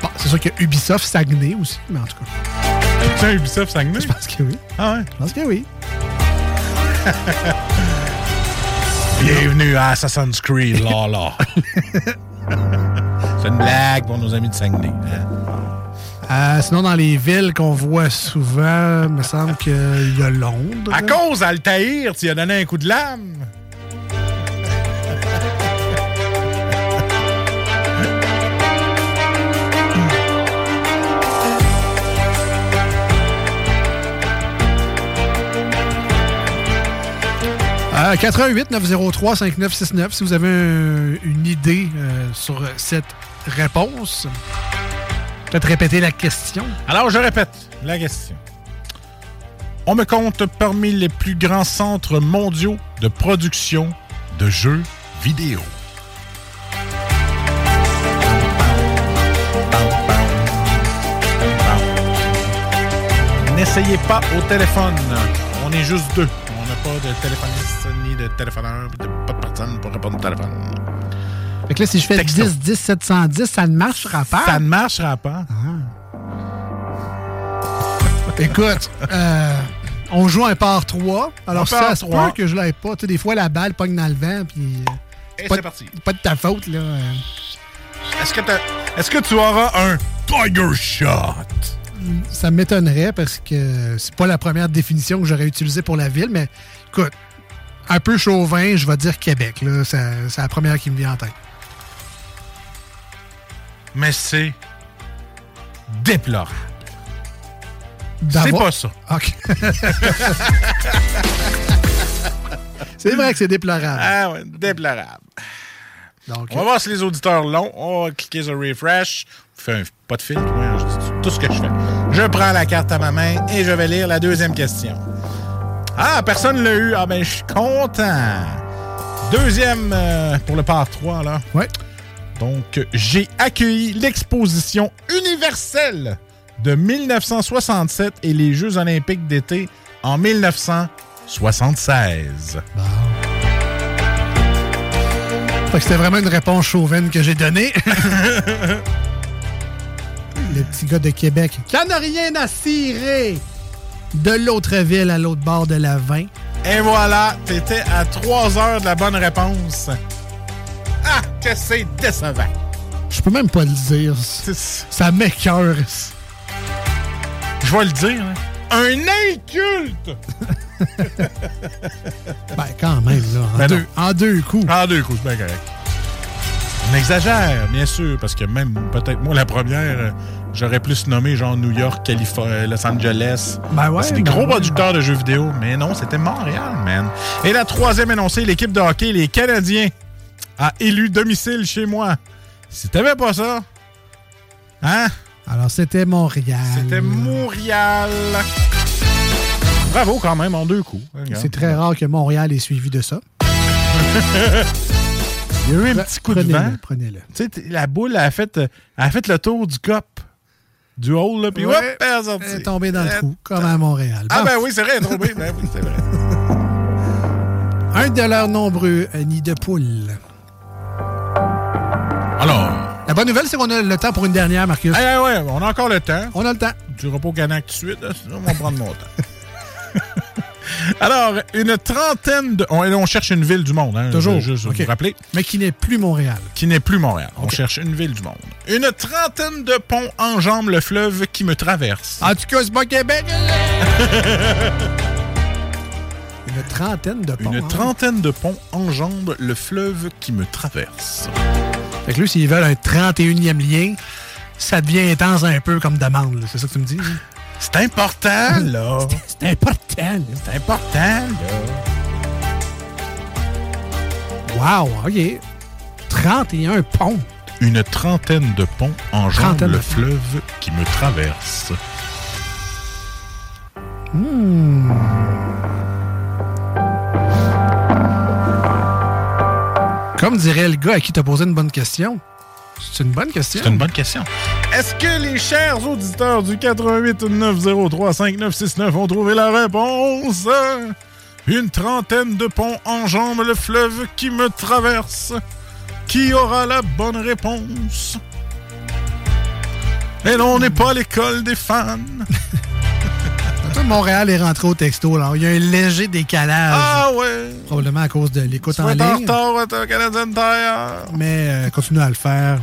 Bon, c'est sûr qu'il y a Ubisoft Saguenay aussi, mais en tout cas. C'est Ubisoft Saguenay? Je pense que oui. Ah ouais? Je pense que oui. *laughs* Bienvenue à Assassin's Creed, là, là. *laughs* C'est une blague pour nos amis de Saguenay. Euh, sinon, dans les villes qu'on voit souvent, il me semble qu'il y a Londres. À cause d'Altaïr, tu y as donné un coup de lame. Euh, 88 903 5969 si vous avez un- une idée euh, sur cette réponse. Peut-être répéter la question. Alors, je répète la question. On me compte parmi les plus grands centres mondiaux de production de jeux vidéo. N'essayez pas au téléphone. On est juste deux. On n'a pas de téléphoniste ni de téléphoneur, pas de personne pour répondre au téléphone. Fait que là, si je fais Texto. 10 10 710, ça ne marchera pas. Ça ne marchera pas. Écoute, euh, on joue un par 3. Alors, Un ça se peut que je l'aie pas. Tu sais, des fois, la balle pogne dans le vent, puis... euh, Et pas c'est de- parti. Pas de ta faute, là. Est-ce que, que tu auras un Tiger Shot? Ça m'étonnerait parce que c'est pas la première définition que j'aurais utilisée pour la ville, mais écoute, un peu chauvin, je vais dire Québec. C'est la première qui me vient en tête. Mais c'est déplorable. C'est pas ça. OK. *laughs* c'est vrai que c'est déplorable. Ah ouais, déplorable. Donc, On va voir si les auditeurs l'ont. On va cliquer sur Refresh. On fait un pas de filtre. ouais, je dis tout ce que je fais. Je prends la carte à ma main et je vais lire la deuxième question. Ah, personne l'a eu. Ah ben, je suis content. Deuxième euh, pour le part 3, là. Ouais. Donc, j'ai accueilli l'exposition universelle de 1967 et les Jeux olympiques d'été en 1976. Fait que c'était vraiment une réponse chauvine que j'ai donnée. *laughs* le petit gars de Québec, qui en a rien à cirer de l'autre ville à l'autre bord de la 20. Et voilà, t'étais à 3 heures de la bonne réponse. Ah, que c'est décevant. Je peux même pas le dire. Ça m'écœure. Je vais le dire. hein. Un inculte! *laughs* Ben, quand même, là. En, Ben deux, en deux coups. En deux coups, c'est bien correct. On exagère, bien sûr, parce que même peut-être moi, la première, euh, j'aurais plus nommé genre New York, Californie, Los Angeles. Ben ouais, c'est des ben gros ouais. producteurs de jeux vidéo, mais non, c'était Montréal, man. Et la troisième énoncée, l'équipe de hockey, les Canadiens, a élu domicile chez moi. Si t'avais pas ça, hein? Alors, c'était Montréal. C'était Montréal. Bravo quand même, en deux coups. Regarde. C'est très rare que Montréal ait suivi de ça. *laughs* Il y a eu un petit coup de vent. Prenez-le. Tu sais, la boule elle a, fait, euh, elle a fait le tour du cop, du hole, là, puis Ouais. hop, elle est sortie. Elle est tombée dans le trou, comme à Montréal. Ah Bon. ben oui, c'est vrai, elle est tombée. ben oui, c'est vrai. *laughs* Un de leurs nombreux nids de poules. Alors? La bonne nouvelle, c'est qu'on a le temps pour une dernière, Marcus. Ah ouais, on a encore le temps. On a le temps. Du repos canac tout de suite, sinon on va prendre mon temps. *laughs* Alors, une trentaine de... On, on cherche une ville du monde, hein, Toujours. je veux juste vous rappeler. Mais qui n'est plus Montréal. Qui n'est plus Montréal. On cherche une ville du monde. Une trentaine de ponts enjambent le fleuve qui me traverse. En tout cas, c'est pas Québec. *laughs* Une trentaine de ponts. Une hein. trentaine de ponts enjambent le fleuve qui me traverse. Fait que là, s'ils veulent un 31e lien, ça devient intense un peu comme demande. C'est ça que tu me dis? *laughs* C'est important, là. C'est important. C'est important, là. Wow, OK. 31 ponts. Une trentaine de ponts enjambent le fleuve qui me traverse. Hmm. Comme dirait le gars à qui t'as posé une bonne question. C'est une bonne question. C'est une bonne question. Est-ce que les chers auditeurs du 88 903 5969 ont trouvé la réponse? Une trentaine de ponts enjambent le fleuve qui me traverse. Qui aura la bonne réponse? Et non, on n'est pas à l'école des fans. *laughs* Montréal est rentré au texto. Là. Il y a un léger décalage. Ah ouais! Probablement à cause de l'écoute en ligne. Mais euh, continue à le faire.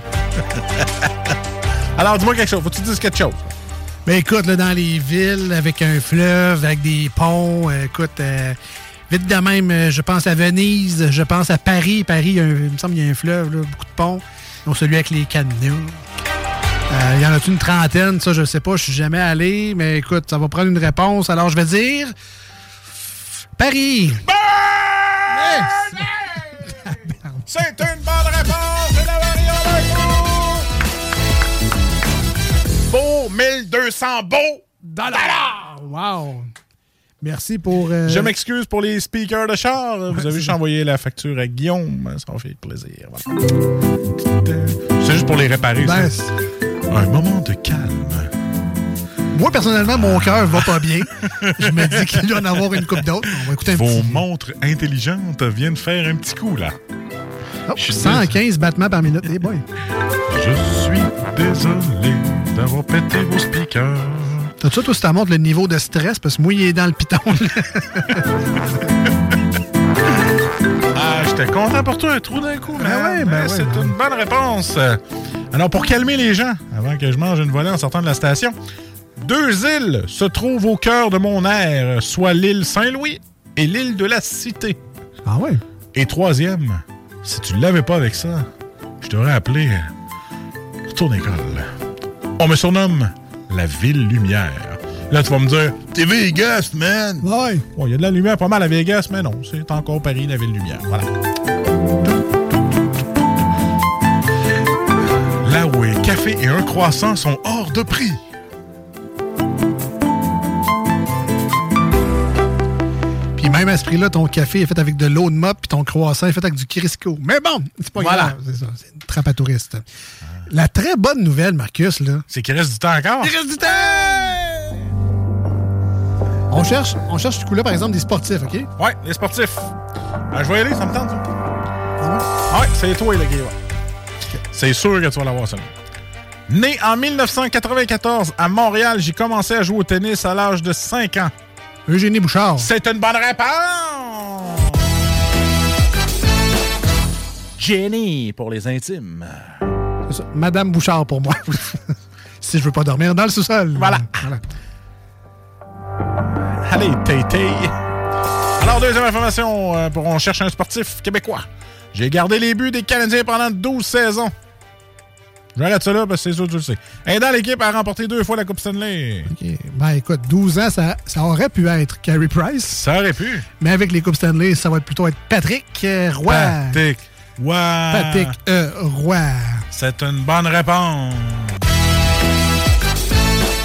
*laughs* Alors, dis-moi quelque chose. Faut que tu dises quelque chose. Mais écoute, là, dans les villes, avec un fleuve, avec des ponts, euh, écoute, euh, vite de même, je pense à Venise, je pense à Paris. Paris, il, y a un- il me semble qu'il y a un fleuve, là, beaucoup de ponts, dont celui avec les canots. Euh, Il y en a-tu une trentaine? Ça, je sais pas, je suis jamais allé, mais écoute, ça va prendre une réponse. Alors, je vais dire... Paris! *laughs* C'est une bonne réponse de la variable Beau 1200 beaux dollars. Wow! Merci pour... euh, Je m'excuse pour les speakers de char. Vous avez juste envoyé la facture à Guillaume. Ça m'a fait plaisir. Voilà. C'est juste pour les réparer. Ben, ça. Un moment de calme. Moi, personnellement, mon cœur va pas bien. Je me dis qu'il doit en avoir une coupe d'autres. On va écouter un Vos petit... montres intelligentes viennent faire un petit coup, là. Oh, 115 battements par minute. Eh boy. Je suis désolé d'avoir pété vos speakers. T'as ça, toi, si montre le niveau de stress, parce que moi, il est dans le piton. Ah, j'étais content pour toi, un trou d'un coup. Ben ouais, ben Ouais, ouais, C'est ben. une bonne réponse. Alors, pour calmer les gens, avant que je mange une volée en sortant de la station, deux îles se trouvent au cœur de mon air, soit l'île Saint-Louis et l'île de la Cité. Ah ouais? Et troisième, si tu l'avais pas avec ça, je t'aurais appelé Retourne école. On me surnomme la Ville Lumière. Là, tu vas me dire, t'es Vegas, man! Ouais. Bon, il y a de la lumière pas mal à Vegas, mais non, c'est encore Paris, la Ville Lumière. Voilà. Café et un croissant sont hors de prix. Puis même à ce prix-là, ton café est fait avec de l'eau de mop, puis ton croissant est fait avec du Crisco. Mais bon, c'est pas Voilà. grave. C'est ça, c'est une trappe à touristes. La très bonne nouvelle, Marcus, là. C'est qu'il reste du temps encore. Il reste du temps! On cherche, on cherche ce coup-là, par exemple, des sportifs, OK? Ouais, les sportifs. Ben, je vais y aller, ça me tente. ça. Ouais, c'est toi, le gars. C'est sûr que tu vas l'avoir, ça. Né en 1994 à Montréal, j'ai commencé à jouer au tennis à l'âge de 5 ans. Eugénie Bouchard. C'est une bonne réponse! Jenny pour les intimes. C'est ça. Madame Bouchard pour moi. *laughs* si je veux pas dormir dans le sous-sol. Voilà. Allez, Tété. Alors, deuxième information, euh, pour on cherche un sportif québécois. J'ai gardé les buts des Canadiens pendant 12 saisons. J'arrête ça là parce que c'est sûr que tu le sais. Aidant l'équipe à remporter deux fois la Coupe Stanley. OK. Ben écoute, 12 ans, ça, ça aurait pu être Carey Price. Ça aurait pu. Mais avec les Coupes Stanley, ça va plutôt être Patrick euh, Roy. Patrick. Ouais. Patrick euh, Roy. C'est une bonne réponse.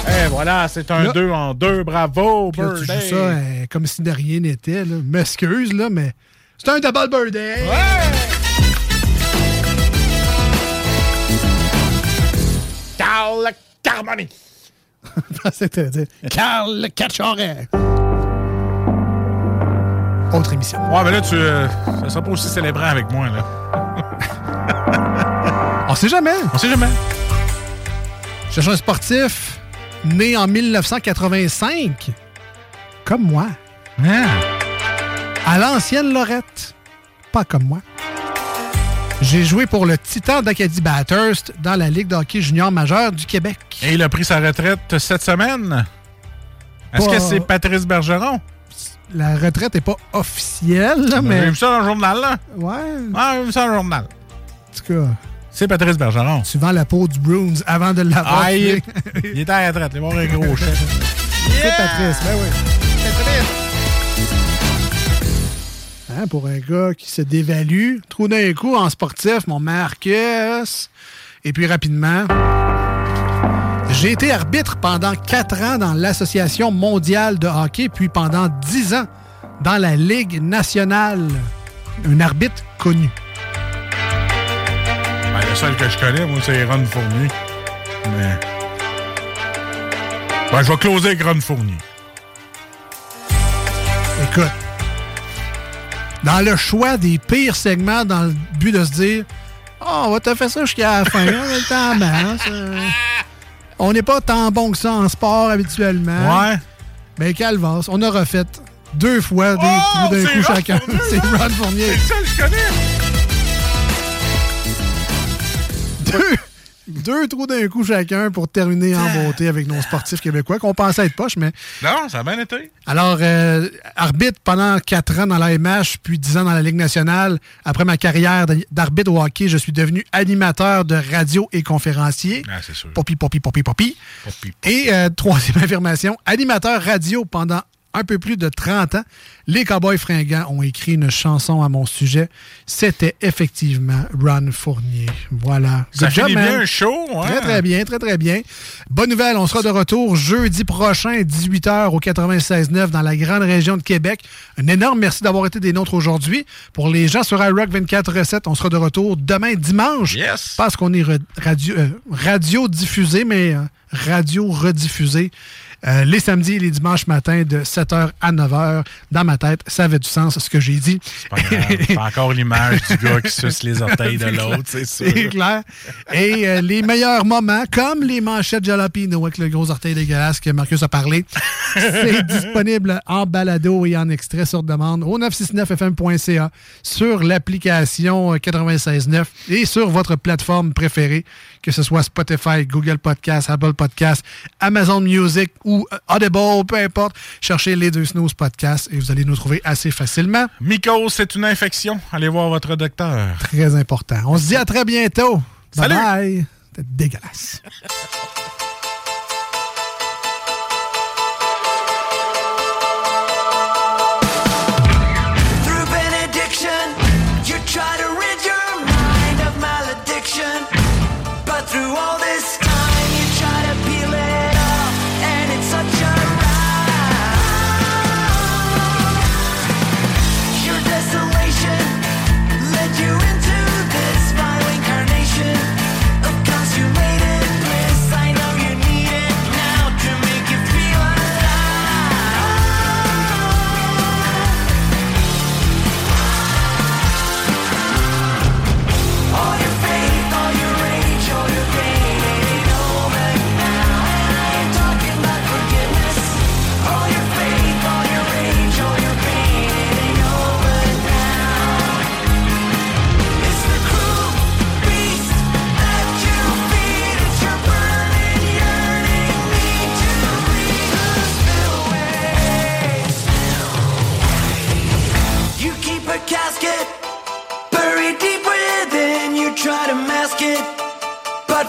Et voilà, c'est un Là- 2 en 2. Bravo, là, tu joues ça euh, comme si de rien n'était. M'excuse, là, mais c'est un double birthday. Carl Carmoni. *laughs* C'était dire Carl. Autre émission. Ouais, mais là, tu. euh, ça sera pas aussi célébrant avec moi, là. *laughs* On sait jamais. On sait jamais. Je cherche un sportif né en 1985, comme moi. À l'ancienne Lorette, pas comme moi. J'ai joué pour le Titan d'Acadie Bathurst dans la Ligue de hockey junior majeure du Québec. Et il a pris sa retraite cette semaine. Est-ce Pas- que c'est Patrice Bergeron? La retraite n'est pas officielle, là, mais. J'ai vu ça dans le journal, là? Ouais. Ah, j'ai vu ça dans le journal. En tout cas, C'est Patrice Bergeron. tu vends la peau du Bruins avant de l'avoir. Ah, il, est à la retraite. Il va avoir un gros *laughs* chèque. C'est Patrice, ben oui. Hein, pour un gars qui se dévalue, trop d'un coup en sportif, mon Marcus. Et puis rapidement, j'ai été arbitre pendant quatre ans dans l'Association mondiale de hockey, puis pendant dix ans dans la Ligue nationale. Un arbitre connu. Ben, le seul que je connais, moi, c'est Ron Fournier. Mais. Ben, je vais closer avec Ron Fournier. Écoute, dans le choix des pires segments, dans le but de se dire Oh, on va te faire ça jusqu'à la fin, on euh. On n'est pas tant bon que ça en sport habituellement. Ouais. Ben, Calvas, on a refait deux fois des Oh, trous d'un c'est coup chacun. C'est? Ron Fournier. C'est le seul que je connais. Deux, deux trous d'un coup chacun pour terminer en beauté avec nos sportifs québécois qu'on pensait être poche, mais Non, ça a bien été. Alors, euh, arbitre pendant quatre ans dans l'AMH, puis dix ans dans la Ligue nationale. Après ma carrière d'arbitre au hockey, je suis devenu animateur de radio et conférencier. Ah, c'est sûr. Poppy, poppy, poppy, poppy. Poppy. Et euh, troisième *laughs* affirmation, animateur radio pendant un peu plus de 30 ans. Les Cowboys fringants ont écrit une chanson à mon sujet. C'était effectivement Ron Fournier. Voilà. Ça bien show, hein? Très, très bien, très, très bien. Bonne nouvelle, on sera de retour jeudi prochain, 18h au 96.9 dans la grande région de Québec. Un énorme merci d'avoir été des nôtres aujourd'hui. Pour les gens sur iRock 24 recettes, on sera de retour demain dimanche. Yes. Parce qu'on est radio, euh, radio diffusé, mais euh, radio rediffusé. Euh, les samedis et les dimanches matins de 7h à 9h. Dans ma tête, ça avait du sens, ce que j'ai dit. Pas grave. C'est encore l'image du gars qui suce les orteils de *laughs* l'autre, c'est sûr. C'est clair. Et euh, les meilleurs moments, comme les manchettes Jalapino avec le gros orteil dégueulasse que Marcus a parlé, c'est *laughs* disponible en balado et en extrait sur demande au 969fm.ca, sur l'application euh, 96.9 et sur votre plateforme préférée, que ce soit Spotify, Google Podcast, Apple Podcast, Amazon Music ou euh, Audible, peu importe. Cherchez les deux Snooze Podcasts et vous allez nous trouver assez facilement. Mycose, c'est une infection. Allez voir votre docteur. Très important. On se dit à très bientôt. Bye Salut. bye. C'est dégueulasse. *laughs*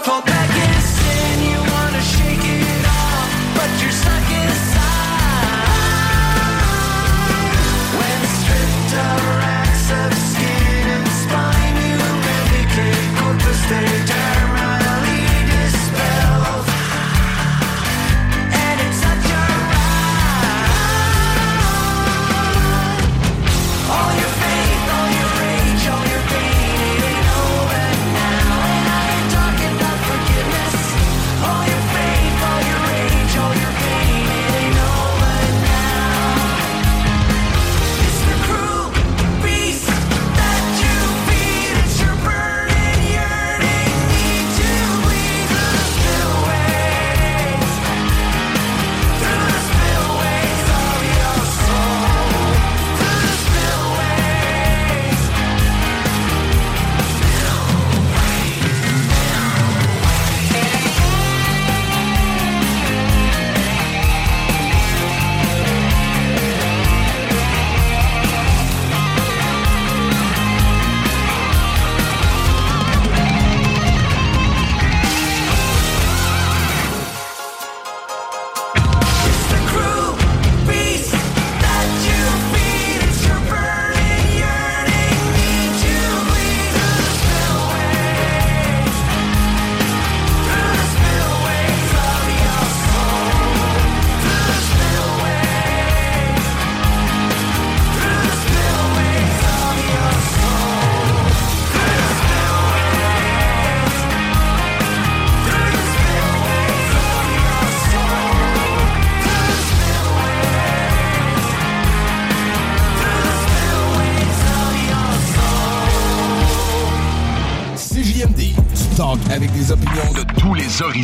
for that.